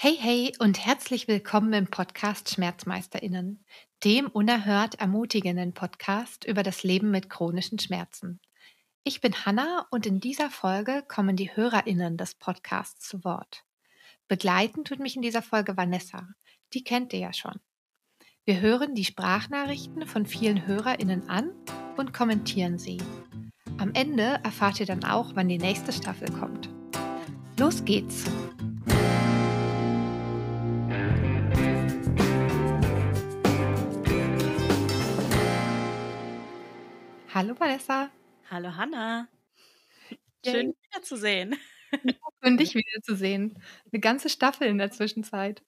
Hey, hey und herzlich willkommen im Podcast Schmerzmeisterinnen, dem unerhört ermutigenden Podcast über das Leben mit chronischen Schmerzen. Ich bin Hanna und in dieser Folge kommen die Hörerinnen des Podcasts zu Wort. Begleiten tut mich in dieser Folge Vanessa. Die kennt ihr ja schon. Wir hören die Sprachnachrichten von vielen Hörerinnen an und kommentieren sie. Am Ende erfahrt ihr dann auch, wann die nächste Staffel kommt. Los geht's! Hallo Vanessa. Hallo Hanna. Schön wiederzusehen. Schön dich wiederzusehen. Eine ganze Staffel in der Zwischenzeit.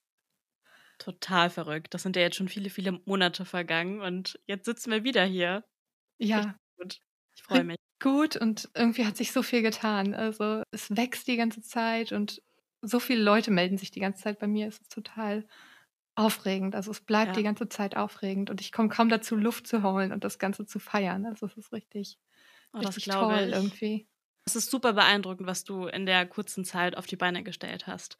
Total verrückt. Das sind ja jetzt schon viele, viele Monate vergangen und jetzt sitzen wir wieder hier. Ja. Gut. Ich freue mich. Gut und irgendwie hat sich so viel getan. Also es wächst die ganze Zeit und so viele Leute melden sich die ganze Zeit bei mir. Es ist total aufregend. Also es bleibt ja. die ganze Zeit aufregend und ich komme kaum dazu, Luft zu holen und das Ganze zu feiern. Also es ist richtig, oh, richtig toll ich. irgendwie. Es ist super beeindruckend, was du in der kurzen Zeit auf die Beine gestellt hast.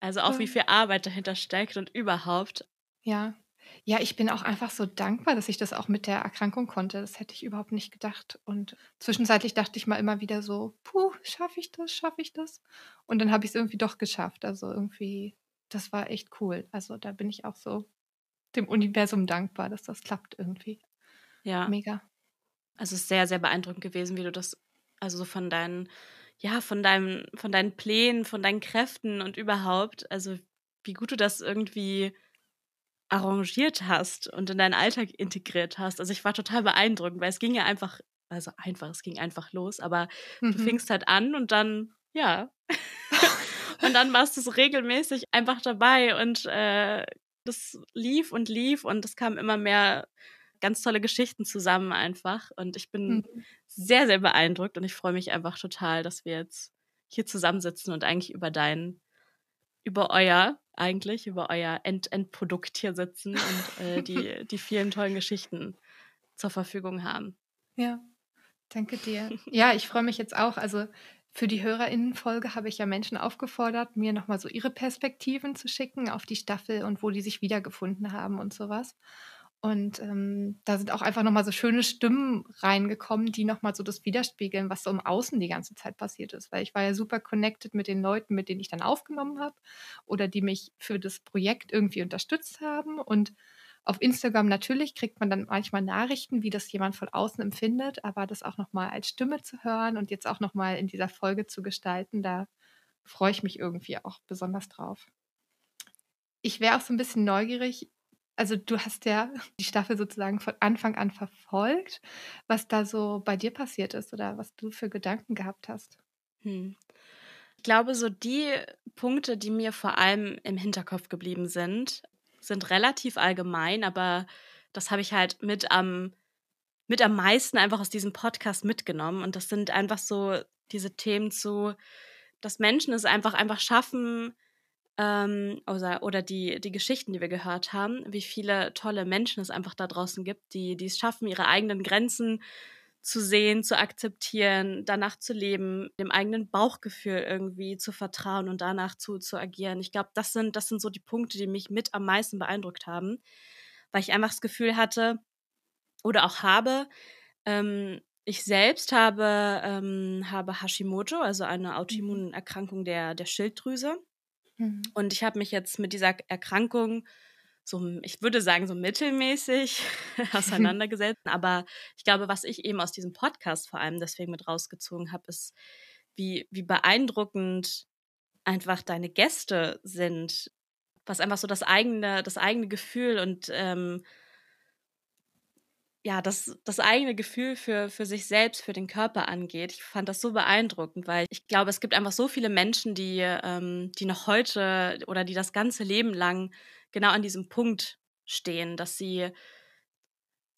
Also auch ja. wie viel Arbeit dahinter steckt und überhaupt. Ja. Ja, ich bin auch einfach so dankbar, dass ich das auch mit der Erkrankung konnte. Das hätte ich überhaupt nicht gedacht. Und zwischenzeitlich dachte ich mal immer wieder so, puh, schaffe ich das, schaffe ich das? Und dann habe ich es irgendwie doch geschafft. Also irgendwie das war echt cool. Also da bin ich auch so dem Universum dankbar, dass das klappt irgendwie. Ja. Mega. Also es ist sehr, sehr beeindruckend gewesen, wie du das, also so von deinen, ja, von deinem, von deinen Plänen, von deinen Kräften und überhaupt, also wie gut du das irgendwie arrangiert hast und in deinen Alltag integriert hast. Also ich war total beeindruckt, weil es ging ja einfach, also einfach, es ging einfach los, aber mhm. du fingst halt an und dann, ja. Und dann warst du so regelmäßig einfach dabei und äh, das lief und lief und es kamen immer mehr ganz tolle Geschichten zusammen einfach. Und ich bin mhm. sehr, sehr beeindruckt und ich freue mich einfach total, dass wir jetzt hier zusammensitzen und eigentlich über dein, über euer, eigentlich, über euer End Endprodukt hier sitzen und äh, die, die vielen tollen Geschichten zur Verfügung haben. Ja, danke dir. Ja, ich freue mich jetzt auch. Also für die HörerInnenfolge habe ich ja Menschen aufgefordert, mir nochmal so ihre Perspektiven zu schicken auf die Staffel und wo die sich wiedergefunden haben und sowas. Und ähm, da sind auch einfach nochmal so schöne Stimmen reingekommen, die nochmal so das widerspiegeln, was so im Außen die ganze Zeit passiert ist. Weil ich war ja super connected mit den Leuten, mit denen ich dann aufgenommen habe oder die mich für das Projekt irgendwie unterstützt haben. Und auf Instagram natürlich kriegt man dann manchmal Nachrichten, wie das jemand von außen empfindet, aber das auch nochmal als Stimme zu hören und jetzt auch nochmal in dieser Folge zu gestalten, da freue ich mich irgendwie auch besonders drauf. Ich wäre auch so ein bisschen neugierig. Also du hast ja die Staffel sozusagen von Anfang an verfolgt, was da so bei dir passiert ist oder was du für Gedanken gehabt hast. Hm. Ich glaube, so die Punkte, die mir vor allem im Hinterkopf geblieben sind, sind relativ allgemein, aber das habe ich halt mit am, mit am meisten einfach aus diesem Podcast mitgenommen. Und das sind einfach so diese Themen zu, dass Menschen es einfach einfach schaffen, ähm, oder, oder die, die Geschichten, die wir gehört haben, wie viele tolle Menschen es einfach da draußen gibt, die, die es schaffen, ihre eigenen Grenzen zu sehen, zu akzeptieren, danach zu leben, dem eigenen Bauchgefühl irgendwie zu vertrauen und danach zu, zu agieren. Ich glaube, das sind, das sind so die Punkte, die mich mit am meisten beeindruckt haben, weil ich einfach das Gefühl hatte oder auch habe, ähm, ich selbst habe, ähm, habe Hashimoto, also eine Autoimmunerkrankung der, der Schilddrüse. Mhm. Und ich habe mich jetzt mit dieser Erkrankung so, ich würde sagen, so mittelmäßig auseinandergesetzt. Aber ich glaube, was ich eben aus diesem Podcast vor allem deswegen mit rausgezogen habe, ist, wie, wie beeindruckend einfach deine Gäste sind, was einfach so das eigene, das eigene Gefühl und ähm, ja, das, das eigene Gefühl für, für sich selbst, für den Körper angeht. Ich fand das so beeindruckend, weil ich glaube, es gibt einfach so viele Menschen, die, ähm, die noch heute oder die das ganze Leben lang genau an diesem Punkt stehen, dass sie,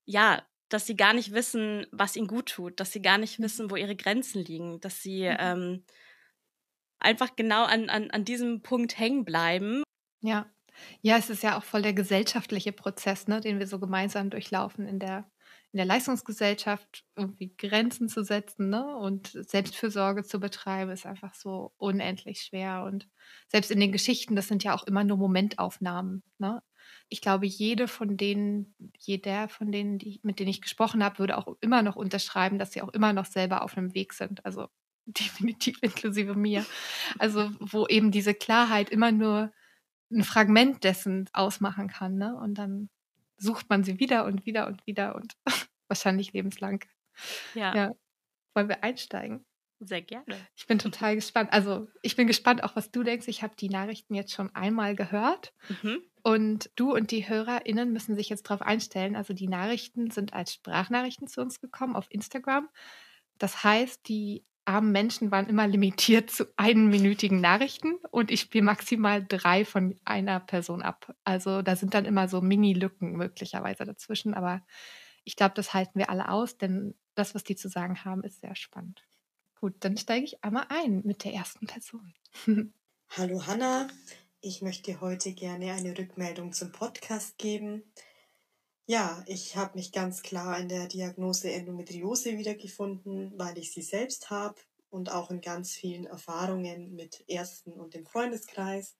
ja, dass sie gar nicht wissen, was ihnen gut tut, dass sie gar nicht mhm. wissen, wo ihre Grenzen liegen, dass sie mhm. ähm, einfach genau an, an, an diesem Punkt hängen bleiben. Ja. Ja, es ist ja auch voll der gesellschaftliche Prozess, ne, den wir so gemeinsam durchlaufen in der, in der Leistungsgesellschaft irgendwie Grenzen zu setzen ne? und Selbstfürsorge zu betreiben, ist einfach so unendlich schwer. Und selbst in den Geschichten, das sind ja auch immer nur Momentaufnahmen. Ne? Ich glaube, jede von denen, jeder von denen, die, mit denen ich gesprochen habe, würde auch immer noch unterschreiben, dass sie auch immer noch selber auf einem Weg sind. Also definitiv inklusive mir. Also wo eben diese Klarheit immer nur ein Fragment dessen ausmachen kann. Ne? Und dann sucht man sie wieder und wieder und wieder und wahrscheinlich lebenslang. Ja. ja. Wollen wir einsteigen? Sehr gerne. Ich bin total gespannt. Also ich bin gespannt auch, was du denkst. Ich habe die Nachrichten jetzt schon einmal gehört. Mhm. Und du und die HörerInnen müssen sich jetzt darauf einstellen. Also die Nachrichten sind als Sprachnachrichten zu uns gekommen auf Instagram. Das heißt, die armen Menschen waren immer limitiert zu einminütigen Nachrichten und ich spiele maximal drei von einer Person ab. Also da sind dann immer so Mini-Lücken möglicherweise dazwischen, aber ich glaube, das halten wir alle aus, denn das, was die zu sagen haben, ist sehr spannend. Gut, dann steige ich einmal ein mit der ersten Person. Hallo Hanna, ich möchte heute gerne eine Rückmeldung zum Podcast geben. Ja, ich habe mich ganz klar in der Diagnose Endometriose wiedergefunden, weil ich sie selbst habe und auch in ganz vielen Erfahrungen mit Ärzten und dem Freundeskreis.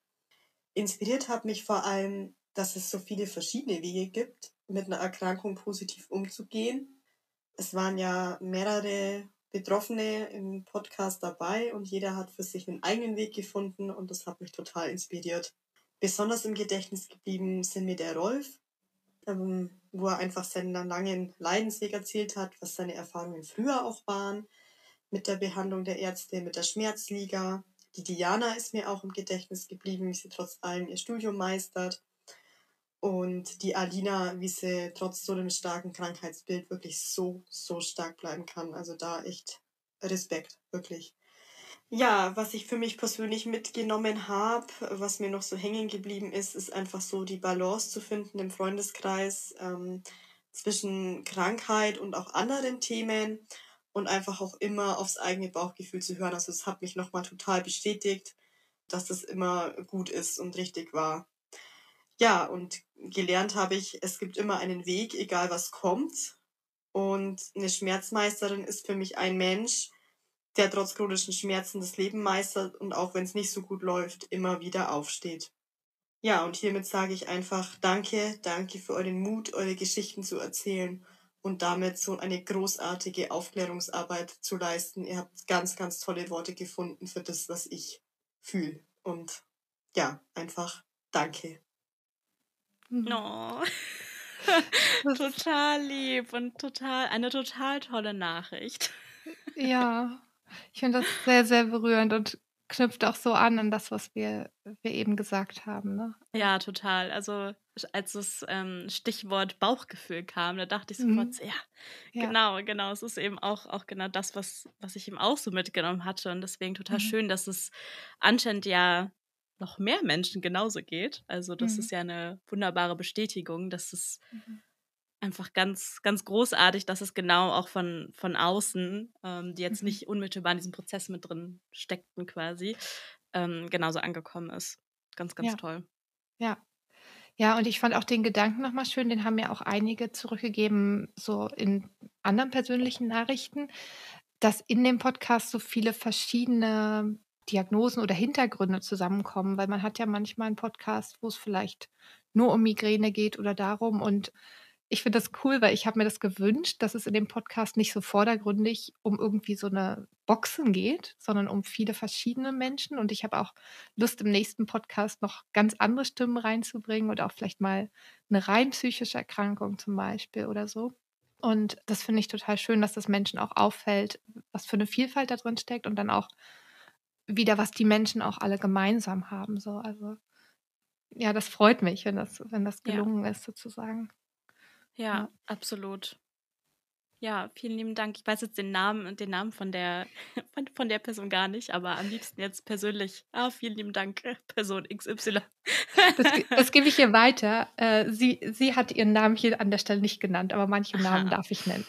Inspiriert hat mich vor allem, dass es so viele verschiedene Wege gibt, mit einer Erkrankung positiv umzugehen. Es waren ja mehrere Betroffene im Podcast dabei und jeder hat für sich einen eigenen Weg gefunden und das hat mich total inspiriert. Besonders im Gedächtnis geblieben sind mir der Rolf, ähm, wo er einfach seinen langen Leidensweg erzählt hat, was seine Erfahrungen früher auch waren, mit der Behandlung der Ärzte, mit der Schmerzliga. Die Diana ist mir auch im Gedächtnis geblieben, wie sie trotz allem ihr Studium meistert. Und die Alina, wie sie trotz so einem starken Krankheitsbild wirklich so, so stark bleiben kann. Also da echt Respekt, wirklich. Ja, was ich für mich persönlich mitgenommen habe, was mir noch so hängen geblieben ist, ist einfach so die Balance zu finden im Freundeskreis ähm, zwischen Krankheit und auch anderen Themen und einfach auch immer aufs eigene Bauchgefühl zu hören. Also es hat mich nochmal total bestätigt, dass das immer gut ist und richtig war. Ja, und gelernt habe ich, es gibt immer einen Weg, egal was kommt. Und eine Schmerzmeisterin ist für mich ein Mensch, der trotz chronischen Schmerzen das Leben meistert und auch wenn es nicht so gut läuft, immer wieder aufsteht. Ja, und hiermit sage ich einfach Danke, danke für euren Mut, eure Geschichten zu erzählen und damit so eine großartige Aufklärungsarbeit zu leisten. Ihr habt ganz, ganz tolle Worte gefunden für das, was ich fühle. Und ja, einfach Danke. Oh. total lieb und total eine total tolle Nachricht. Ja, ich finde das sehr, sehr berührend und knüpft auch so an an das, was wir, wir eben gesagt haben. Ne? Ja, total. Also als das ähm, Stichwort Bauchgefühl kam, da dachte ich sofort, mhm. ja, ja, genau, genau. Es ist eben auch, auch genau das, was, was ich eben auch so mitgenommen hatte. Und deswegen total mhm. schön, dass es anscheinend ja noch mehr Menschen genauso geht. Also das mhm. ist ja eine wunderbare Bestätigung, dass es mhm einfach ganz, ganz großartig, dass es genau auch von, von außen, ähm, die jetzt mhm. nicht unmittelbar in diesem Prozess mit drin steckten quasi, ähm, genauso angekommen ist. Ganz, ganz ja. toll. Ja. Ja, und ich fand auch den Gedanken nochmal schön, den haben mir auch einige zurückgegeben, so in anderen persönlichen Nachrichten, dass in dem Podcast so viele verschiedene Diagnosen oder Hintergründe zusammenkommen, weil man hat ja manchmal einen Podcast, wo es vielleicht nur um Migräne geht oder darum und ich finde das cool, weil ich habe mir das gewünscht, dass es in dem Podcast nicht so vordergründig um irgendwie so eine Boxen geht, sondern um viele verschiedene Menschen. Und ich habe auch Lust, im nächsten Podcast noch ganz andere Stimmen reinzubringen und auch vielleicht mal eine rein psychische Erkrankung zum Beispiel oder so. Und das finde ich total schön, dass das Menschen auch auffällt, was für eine Vielfalt da drin steckt und dann auch wieder, was die Menschen auch alle gemeinsam haben. So, also ja, das freut mich, wenn das, wenn das gelungen ja. ist, sozusagen. Ja, ja, absolut. Ja, vielen lieben Dank. Ich weiß jetzt den Namen den Namen von der von, von der Person gar nicht, aber am liebsten jetzt persönlich. Ah, vielen lieben Dank, Person XY. Das, das gebe ich ihr weiter. Äh, sie, sie hat ihren Namen hier an der Stelle nicht genannt, aber manche Aha. Namen darf ich nennen.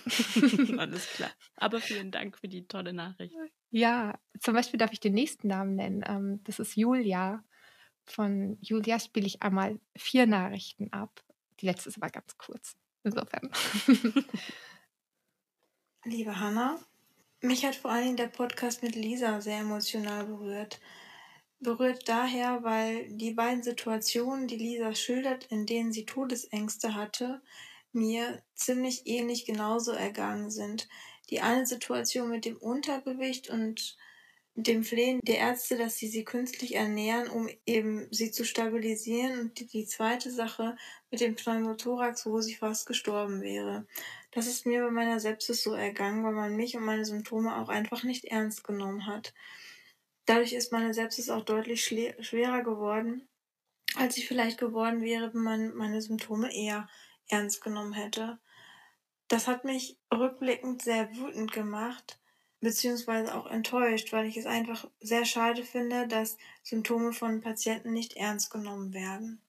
Alles klar. Aber vielen Dank für die tolle Nachricht. Ja, zum Beispiel darf ich den nächsten Namen nennen. Ähm, das ist Julia. Von Julia spiele ich einmal vier Nachrichten ab. Die letzte ist aber ganz kurz. Insofern. Liebe Hanna, mich hat vor allen Dingen der Podcast mit Lisa sehr emotional berührt. Berührt daher, weil die beiden Situationen, die Lisa schildert, in denen sie Todesängste hatte, mir ziemlich ähnlich genauso ergangen sind. Die eine Situation mit dem Untergewicht und dem Flehen der Ärzte, dass sie sie künstlich ernähren, um eben sie zu stabilisieren. Und die, zweite Sache mit dem Pneumothorax, wo sie fast gestorben wäre. Das ist mir bei meiner Sepsis so ergangen, weil man mich und meine Symptome auch einfach nicht ernst genommen hat. Dadurch ist meine Sepsis auch deutlich schwerer geworden, als sie vielleicht geworden wäre, wenn man meine Symptome eher ernst genommen hätte. Das hat mich rückblickend sehr wütend gemacht, beziehungsweise auch enttäuscht, weil ich es einfach sehr schade finde, dass Symptome von Patienten nicht ernst genommen werden.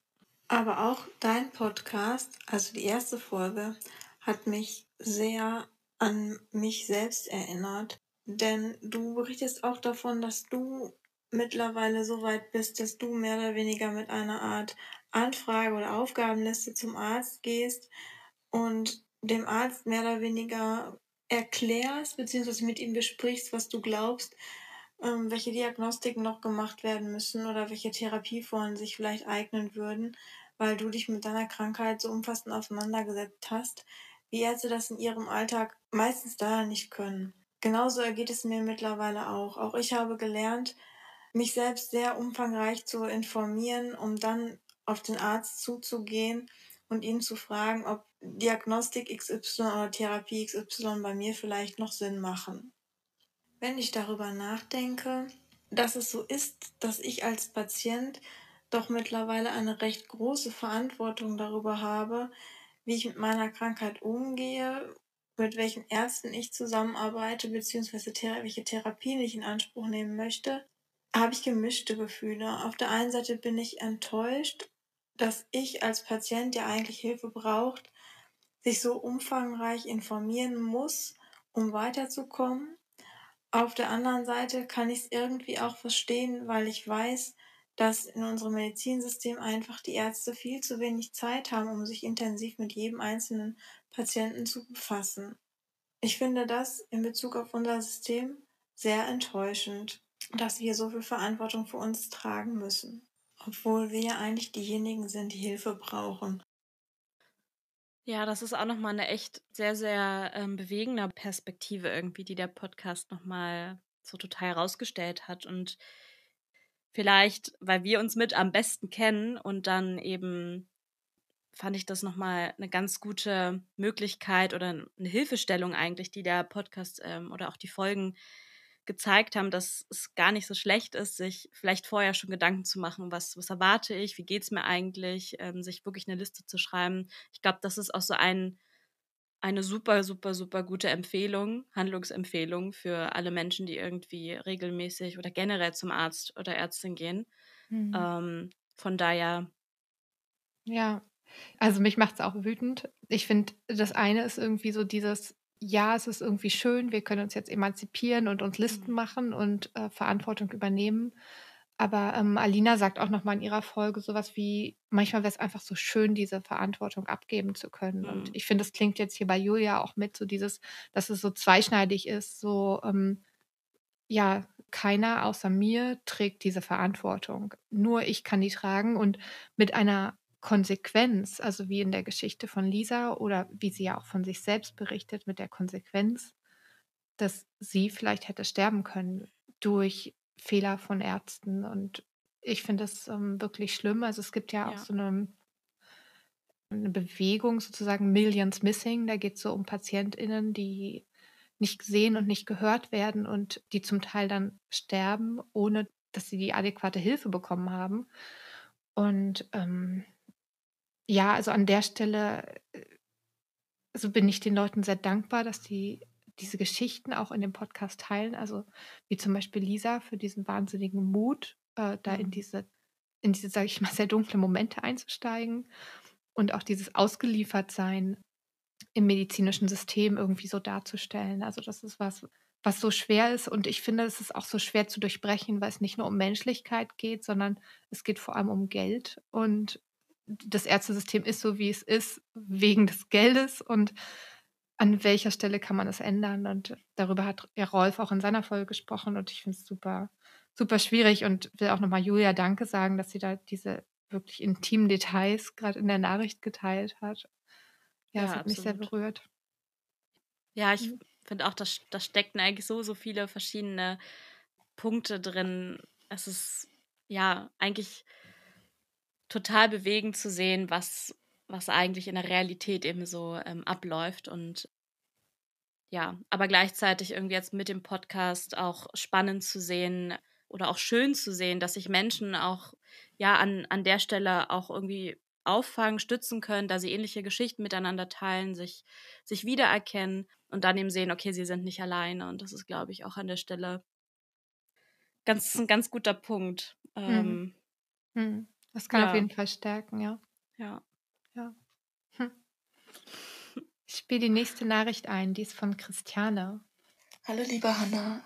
Aber auch dein Podcast, also die erste Folge, hat mich sehr an mich selbst erinnert. Denn du berichtest auch davon, dass du mittlerweile so weit bist, dass du mehr oder weniger mit einer Art Anfrage oder Aufgabenliste zum Arzt gehst und dem Arzt mehr oder weniger erklärst, beziehungsweise mit ihm besprichst, was du glaubst, ähm, welche Diagnostiken noch gemacht werden müssen oder welche Therapieformen sich vielleicht eignen würden, weil du dich mit deiner Krankheit so umfassend auseinandergesetzt hast, wie Ärzte das in ihrem Alltag meistens daher nicht können. Genauso ergeht es mir mittlerweile auch. Auch ich habe gelernt, mich selbst sehr umfangreich zu informieren, um dann auf den Arzt zuzugehen und ihn zu fragen, ob Diagnostik XY oder Therapie XY bei mir vielleicht noch Sinn machen. Wenn ich darüber nachdenke, dass es so ist, dass ich als Patient doch mittlerweile eine recht große Verantwortung darüber habe, wie ich mit meiner Krankheit umgehe, mit welchen Ärzten ich zusammenarbeite, beziehungsweise welche Therapien ich in Anspruch nehmen möchte, habe ich gemischte Gefühle. Auf der einen Seite bin ich enttäuscht, dass ich als Patient, der eigentlich Hilfe braucht, sich so umfangreich informieren muss, um weiterzukommen. Auf der anderen Seite kann ich es irgendwie auch verstehen, weil ich weiß, dass in unserem Medizinsystem einfach die Ärzte viel zu wenig Zeit haben, um sich intensiv mit jedem einzelnen Patienten zu befassen. Ich finde das in Bezug auf unser System sehr enttäuschend, dass wir so viel Verantwortung für uns tragen müssen, obwohl wir eigentlich diejenigen sind, die Hilfe brauchen. Ja, das ist auch nochmal eine echt sehr, sehr ähm, bewegende Perspektive irgendwie, die der Podcast nochmal so total herausgestellt hat. Und vielleicht, weil wir uns mit am besten kennen und dann eben fand ich das nochmal eine ganz gute Möglichkeit oder eine Hilfestellung eigentlich, die der Podcast ähm, oder auch die Folgen gezeigt haben, dass es gar nicht so schlecht ist, sich vielleicht vorher schon Gedanken zu machen, was, was erwarte ich, wie geht es mir eigentlich, ähm, sich wirklich eine Liste zu schreiben. Ich glaube, das ist auch so ein, eine super, super, super gute Empfehlung, Handlungsempfehlung für alle Menschen, die irgendwie regelmäßig oder generell zum Arzt oder Ärztin gehen. Mhm. Ähm, von daher. Ja, also mich macht es auch wütend. Ich finde, das eine ist irgendwie so dieses, ja, es ist irgendwie schön, wir können uns jetzt emanzipieren und uns Listen mhm. machen und äh, Verantwortung übernehmen. Aber ähm, Alina sagt auch nochmal in ihrer Folge sowas wie, manchmal wäre es einfach so schön, diese Verantwortung abgeben zu können. Mhm. Und ich finde, das klingt jetzt hier bei Julia auch mit, so dieses, dass es so zweischneidig ist, so, ähm, ja, keiner außer mir trägt diese Verantwortung. Nur ich kann die tragen und mit einer Konsequenz, also wie in der Geschichte von Lisa oder wie sie ja auch von sich selbst berichtet, mit der Konsequenz, dass sie vielleicht hätte sterben können durch Fehler von Ärzten. Und ich finde das ähm, wirklich schlimm. Also es gibt ja, ja. auch so eine, eine Bewegung, sozusagen Millions Missing. Da geht es so um PatientInnen, die nicht gesehen und nicht gehört werden und die zum Teil dann sterben, ohne dass sie die adäquate Hilfe bekommen haben. Und ähm, ja, also an der Stelle also bin ich den Leuten sehr dankbar, dass die diese Geschichten auch in dem Podcast teilen. Also wie zum Beispiel Lisa für diesen wahnsinnigen Mut, äh, da in mhm. diese, in diese, sage ich mal, sehr dunkle Momente einzusteigen und auch dieses Ausgeliefertsein im medizinischen System irgendwie so darzustellen. Also das ist was, was so schwer ist und ich finde, es ist auch so schwer zu durchbrechen, weil es nicht nur um Menschlichkeit geht, sondern es geht vor allem um Geld und das Ärztesystem ist so, wie es ist, wegen des Geldes. Und an welcher Stelle kann man es ändern? Und darüber hat ja Rolf auch in seiner Folge gesprochen und ich finde es super, super schwierig und will auch nochmal Julia Danke sagen, dass sie da diese wirklich intimen Details gerade in der Nachricht geteilt hat. Ja, ja das hat absolut. mich sehr berührt. Ja, ich mhm. finde auch, da, da steckten eigentlich so, so viele verschiedene Punkte drin. Es ist ja eigentlich total bewegend zu sehen, was, was eigentlich in der Realität eben so ähm, abläuft. Und ja, aber gleichzeitig irgendwie jetzt mit dem Podcast auch spannend zu sehen oder auch schön zu sehen, dass sich Menschen auch ja an, an der Stelle auch irgendwie auffangen, stützen können, da sie ähnliche Geschichten miteinander teilen, sich, sich wiedererkennen und dann eben sehen, okay, sie sind nicht alleine. Und das ist, glaube ich, auch an der Stelle ganz, ein ganz guter Punkt. Mhm. Ähm, hm. Das kann ja. auf jeden Fall stärken, ja. Ja. Ja. Hm. Ich spiele die nächste Nachricht ein, die ist von Christiane. Hallo liebe Hanna,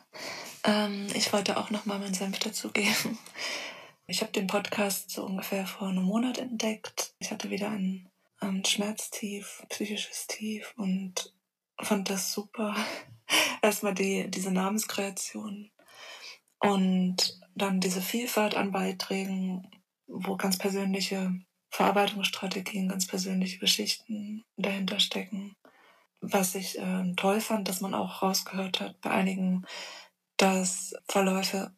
ähm, ich wollte auch noch mal meinen Senf dazugeben. Ich habe den Podcast so ungefähr vor einem Monat entdeckt. Ich hatte wieder ein, ein Schmerztief, psychisches Tief und fand das super. Erstmal die, diese Namenskreation und dann diese Vielfalt an Beiträgen, wo ganz persönliche Verarbeitungsstrategien, ganz persönliche Geschichten dahinter stecken. Was ich äh, toll fand, dass man auch rausgehört hat bei einigen, dass Verläufe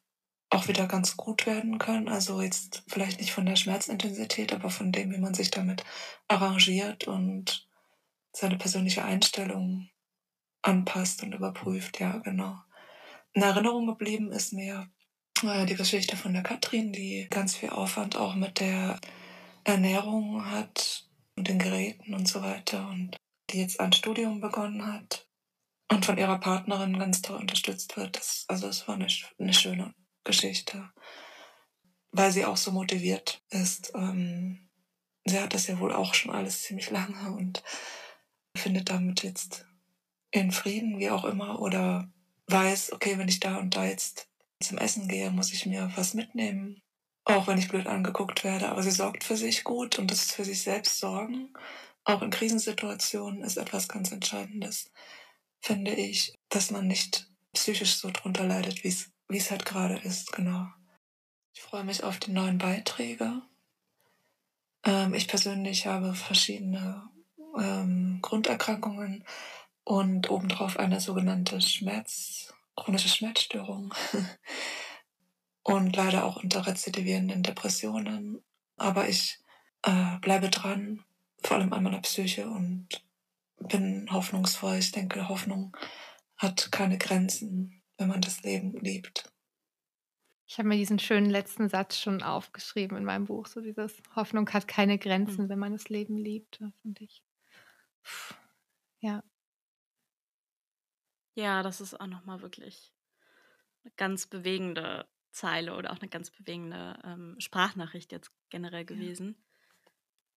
auch wieder ganz gut werden können. Also jetzt vielleicht nicht von der Schmerzintensität, aber von dem, wie man sich damit arrangiert und seine persönliche Einstellung anpasst und überprüft. Ja, genau. In Erinnerung geblieben ist mir die Geschichte von der Katrin, die ganz viel Aufwand auch mit der Ernährung hat und den Geräten und so weiter und die jetzt ein Studium begonnen hat und von ihrer Partnerin ganz toll unterstützt wird. Das, also es war eine, eine schöne Geschichte, weil sie auch so motiviert ist. Ähm, sie hat das ja wohl auch schon alles ziemlich lange und findet damit jetzt in Frieden, wie auch immer, oder weiß, okay, wenn ich da und da jetzt zum Essen gehe, muss ich mir was mitnehmen, auch wenn ich blöd angeguckt werde. Aber sie sorgt für sich gut und das ist für sich selbst sorgen, auch in Krisensituationen, ist etwas ganz Entscheidendes, finde ich, dass man nicht psychisch so drunter leidet, wie es halt gerade ist, genau. Ich freue mich auf die neuen Beiträge. Ähm, ich persönlich habe verschiedene ähm, Grunderkrankungen und obendrauf eine sogenannte Schmerz, chronische Schmerzstörung und leider auch unter rezidivierenden Depressionen. Aber ich äh, bleibe dran, vor allem an meiner Psyche und bin hoffnungsvoll. Ich denke, Hoffnung hat keine Grenzen wenn man das Leben liebt. Ich habe mir diesen schönen letzten Satz schon aufgeschrieben in meinem Buch. So dieses Hoffnung hat keine Grenzen, mhm. wenn man das Leben liebt, finde ich. Ja. Ja, das ist auch nochmal wirklich eine ganz bewegende Zeile oder auch eine ganz bewegende ähm, Sprachnachricht jetzt generell gewesen. Ja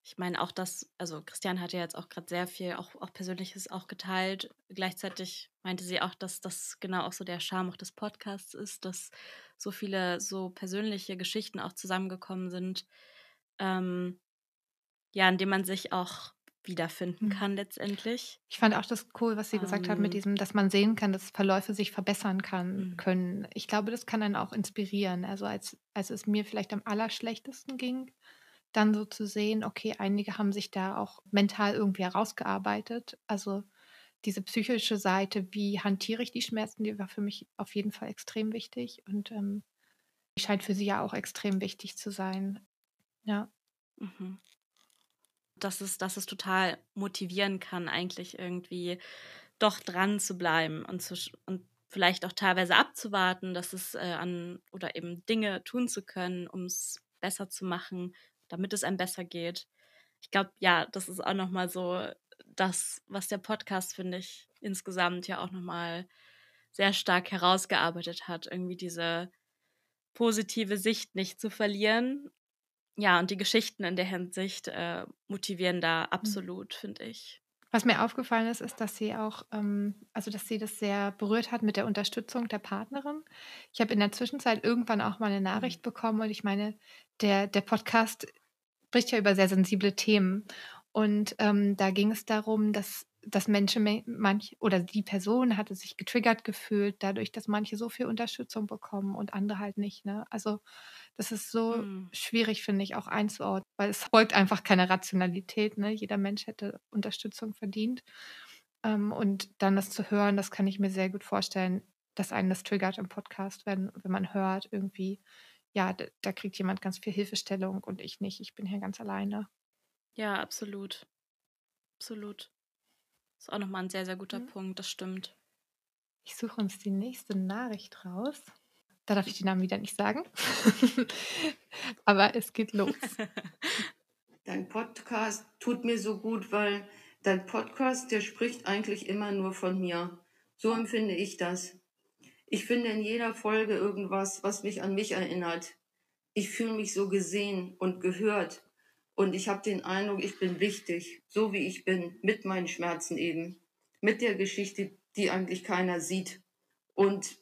ich meine auch das, also Christian hat ja jetzt auch gerade sehr viel, auch, auch Persönliches auch geteilt. Gleichzeitig meinte sie auch, dass das genau auch so der Charme auch des Podcasts ist, dass so viele so persönliche Geschichten auch zusammengekommen sind, ähm, ja, in dem man sich auch wiederfinden mhm. kann letztendlich. Ich fand auch das cool, was sie um, gesagt hat mit ähm. diesem, dass man sehen kann, dass Verläufe sich verbessern kann, mhm. können. Ich glaube, das kann einen auch inspirieren. Also als, als es mir vielleicht am allerschlechtesten ging, dann so zu sehen, okay, einige haben sich da auch mental irgendwie herausgearbeitet. Also diese psychische Seite, wie hantiere ich die Schmerzen, die war für mich auf jeden Fall extrem wichtig und ähm, scheint für sie ja auch extrem wichtig zu sein. Ja. Mhm. Dass es, dass es total motivieren kann, eigentlich irgendwie doch dran zu bleiben und, zu, und vielleicht auch teilweise abzuwarten, dass es äh, an oder eben Dinge tun zu können, um es besser zu machen, damit es einem besser geht. Ich glaube, ja, das ist auch nochmal so das, was der Podcast, finde ich, insgesamt ja auch nochmal sehr stark herausgearbeitet hat, irgendwie diese positive Sicht nicht zu verlieren. Ja, und die Geschichten in der Hinsicht äh, motivieren da mhm. absolut, finde ich. Was mir aufgefallen ist, ist, dass sie auch, ähm, also dass sie das sehr berührt hat mit der Unterstützung der Partnerin. Ich habe in der Zwischenzeit irgendwann auch mal eine mhm. Nachricht bekommen und ich meine, der, der Podcast spricht ja über sehr sensible Themen. Und ähm, da ging es darum, dass dass Menschen manch oder die Person hatte sich getriggert gefühlt, dadurch, dass manche so viel Unterstützung bekommen und andere halt nicht. Ne? Also das ist so hm. schwierig, finde ich, auch einzuordnen, weil es folgt einfach keiner Rationalität. Ne? Jeder Mensch hätte Unterstützung verdient. Ähm, und dann das zu hören, das kann ich mir sehr gut vorstellen, dass einen das triggert im Podcast, wenn, wenn man hört, irgendwie, ja, da, da kriegt jemand ganz viel Hilfestellung und ich nicht. Ich bin hier ganz alleine. Ja, absolut. Absolut. Das ist auch nochmal ein sehr, sehr guter mhm. Punkt, das stimmt. Ich suche uns die nächste Nachricht raus. Da darf ich die Namen wieder nicht sagen. Aber es geht los. Dein Podcast tut mir so gut, weil dein Podcast, der spricht eigentlich immer nur von mir. So empfinde ich das. Ich finde in jeder Folge irgendwas, was mich an mich erinnert. Ich fühle mich so gesehen und gehört. Und ich habe den Eindruck, ich bin wichtig, so wie ich bin, mit meinen Schmerzen eben, mit der Geschichte, die eigentlich keiner sieht. Und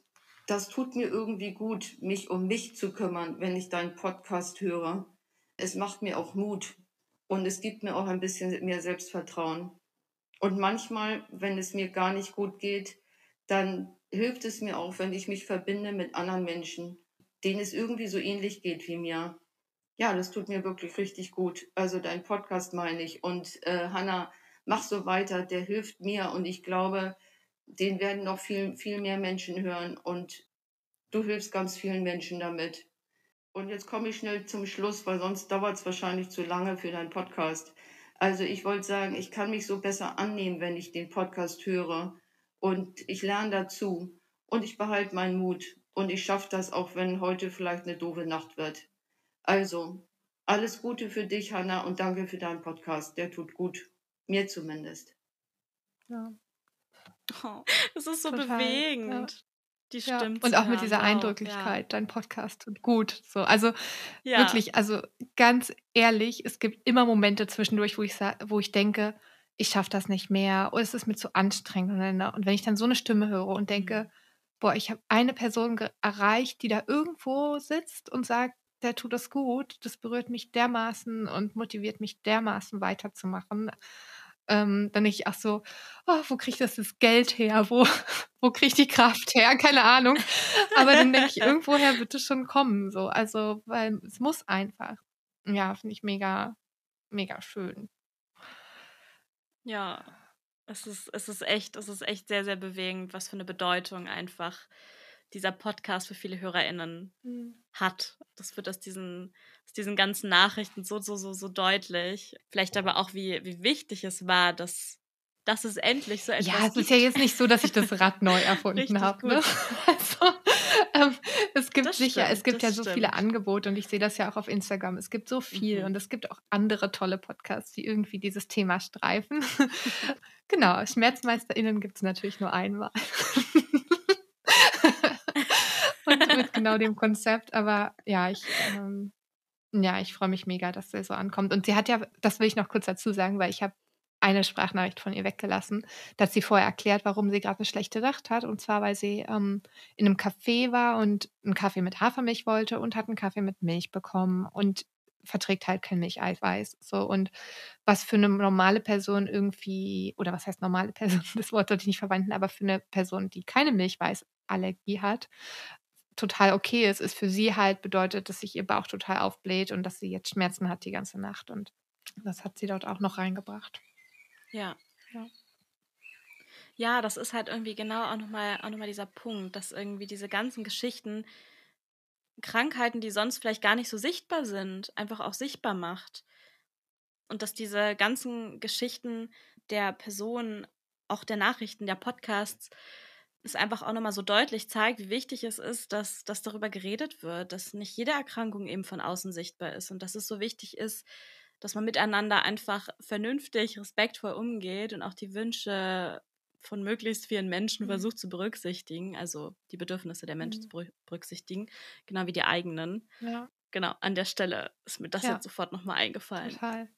das tut mir irgendwie gut, mich um mich zu kümmern, wenn ich deinen Podcast höre. Es macht mir auch Mut und es gibt mir auch ein bisschen mehr Selbstvertrauen. Und manchmal, wenn es mir gar nicht gut geht, dann hilft es mir auch, wenn ich mich verbinde mit anderen Menschen, denen es irgendwie so ähnlich geht wie mir ja, das tut mir wirklich richtig gut. Also dein Podcast meine ich. Und äh, Hanna, mach so weiter, der hilft mir und ich glaube, den werden noch viel, viel mehr Menschen hören und du hilfst ganz vielen Menschen damit. Und jetzt komme ich schnell zum Schluss, weil sonst dauert es wahrscheinlich zu lange für deinen Podcast. Also ich wollte sagen, ich kann mich so besser annehmen, wenn ich den Podcast höre und ich lerne dazu und ich behalte meinen Mut und ich schaffe das auch, wenn heute vielleicht eine doofe Nacht wird. Also, alles Gute für dich, Hanna, und danke für deinen Podcast. Der tut gut. Mir zumindest. Ja. Oh, das ist so Total, bewegend. Ja. Die stimmt. Ja. Und auch mit dieser Eindrücklichkeit, ja. dein Podcast tut gut. So, also wirklich, also ganz ehrlich, es gibt immer Momente zwischendurch, wo ich wo ich denke, ich schaffe das nicht mehr oder es ist mir zu anstrengend. Und wenn ich dann so eine Stimme höre und denke, mhm. boah, ich habe eine Person erreicht, die da irgendwo sitzt und sagt, der tut das gut. Das berührt mich dermaßen und motiviert mich dermaßen weiterzumachen. Ähm, dann denke ich, ach so, oh, wo kriege ich das, das Geld her? Wo, wo kriege ich die Kraft her? Keine Ahnung. Aber dann denke ich, irgendwoher wird es schon kommen. So. Also, weil es muss einfach. Ja, finde ich mega, mega schön. Ja, es ist, es ist echt, es ist echt sehr, sehr bewegend, was für eine Bedeutung einfach dieser Podcast für viele HörerInnen mhm. hat. Das wird aus diesen, aus diesen ganzen Nachrichten so, so, so, so deutlich. Vielleicht aber auch, wie, wie wichtig es war, dass, dass es endlich so etwas Ja, es ist ja jetzt nicht so, dass ich das Rad neu erfunden habe. Ne? Also, ähm, es gibt das sicher, stimmt, es gibt ja so stimmt. viele Angebote und ich sehe das ja auch auf Instagram. Es gibt so viel mhm. und es gibt auch andere tolle Podcasts, die irgendwie dieses Thema streifen. genau, SchmerzmeisterInnen gibt es natürlich nur einmal genau dem Konzept. Aber ja, ich, ähm, ja, ich freue mich mega, dass sie so ankommt. Und sie hat ja, das will ich noch kurz dazu sagen, weil ich habe eine Sprachnachricht von ihr weggelassen. Da hat sie vorher erklärt, warum sie gerade eine schlechte Nacht hat. Und zwar, weil sie ähm, in einem Café war und einen Kaffee mit Hafermilch wollte und hat einen Kaffee mit Milch bekommen und verträgt halt kein Milcheiweiß. So und was für eine normale Person irgendwie, oder was heißt normale Person, das Wort sollte ich nicht verwenden, aber für eine Person, die keine Milchweißallergie hat, total okay ist, ist für sie halt bedeutet, dass sich ihr Bauch total aufbläht und dass sie jetzt Schmerzen hat die ganze Nacht. Und das hat sie dort auch noch reingebracht. Ja. Ja, ja das ist halt irgendwie genau auch nochmal noch dieser Punkt, dass irgendwie diese ganzen Geschichten Krankheiten, die sonst vielleicht gar nicht so sichtbar sind, einfach auch sichtbar macht. Und dass diese ganzen Geschichten der Personen, auch der Nachrichten, der Podcasts, es einfach auch nochmal so deutlich zeigt, wie wichtig es ist, dass, dass darüber geredet wird, dass nicht jede Erkrankung eben von außen sichtbar ist und dass es so wichtig ist, dass man miteinander einfach vernünftig, respektvoll umgeht und auch die Wünsche von möglichst vielen Menschen mhm. versucht zu berücksichtigen, also die Bedürfnisse der Menschen mhm. zu berücksichtigen, genau wie die eigenen. Ja. Genau, an der Stelle ist mir das ja. jetzt sofort nochmal eingefallen. Total.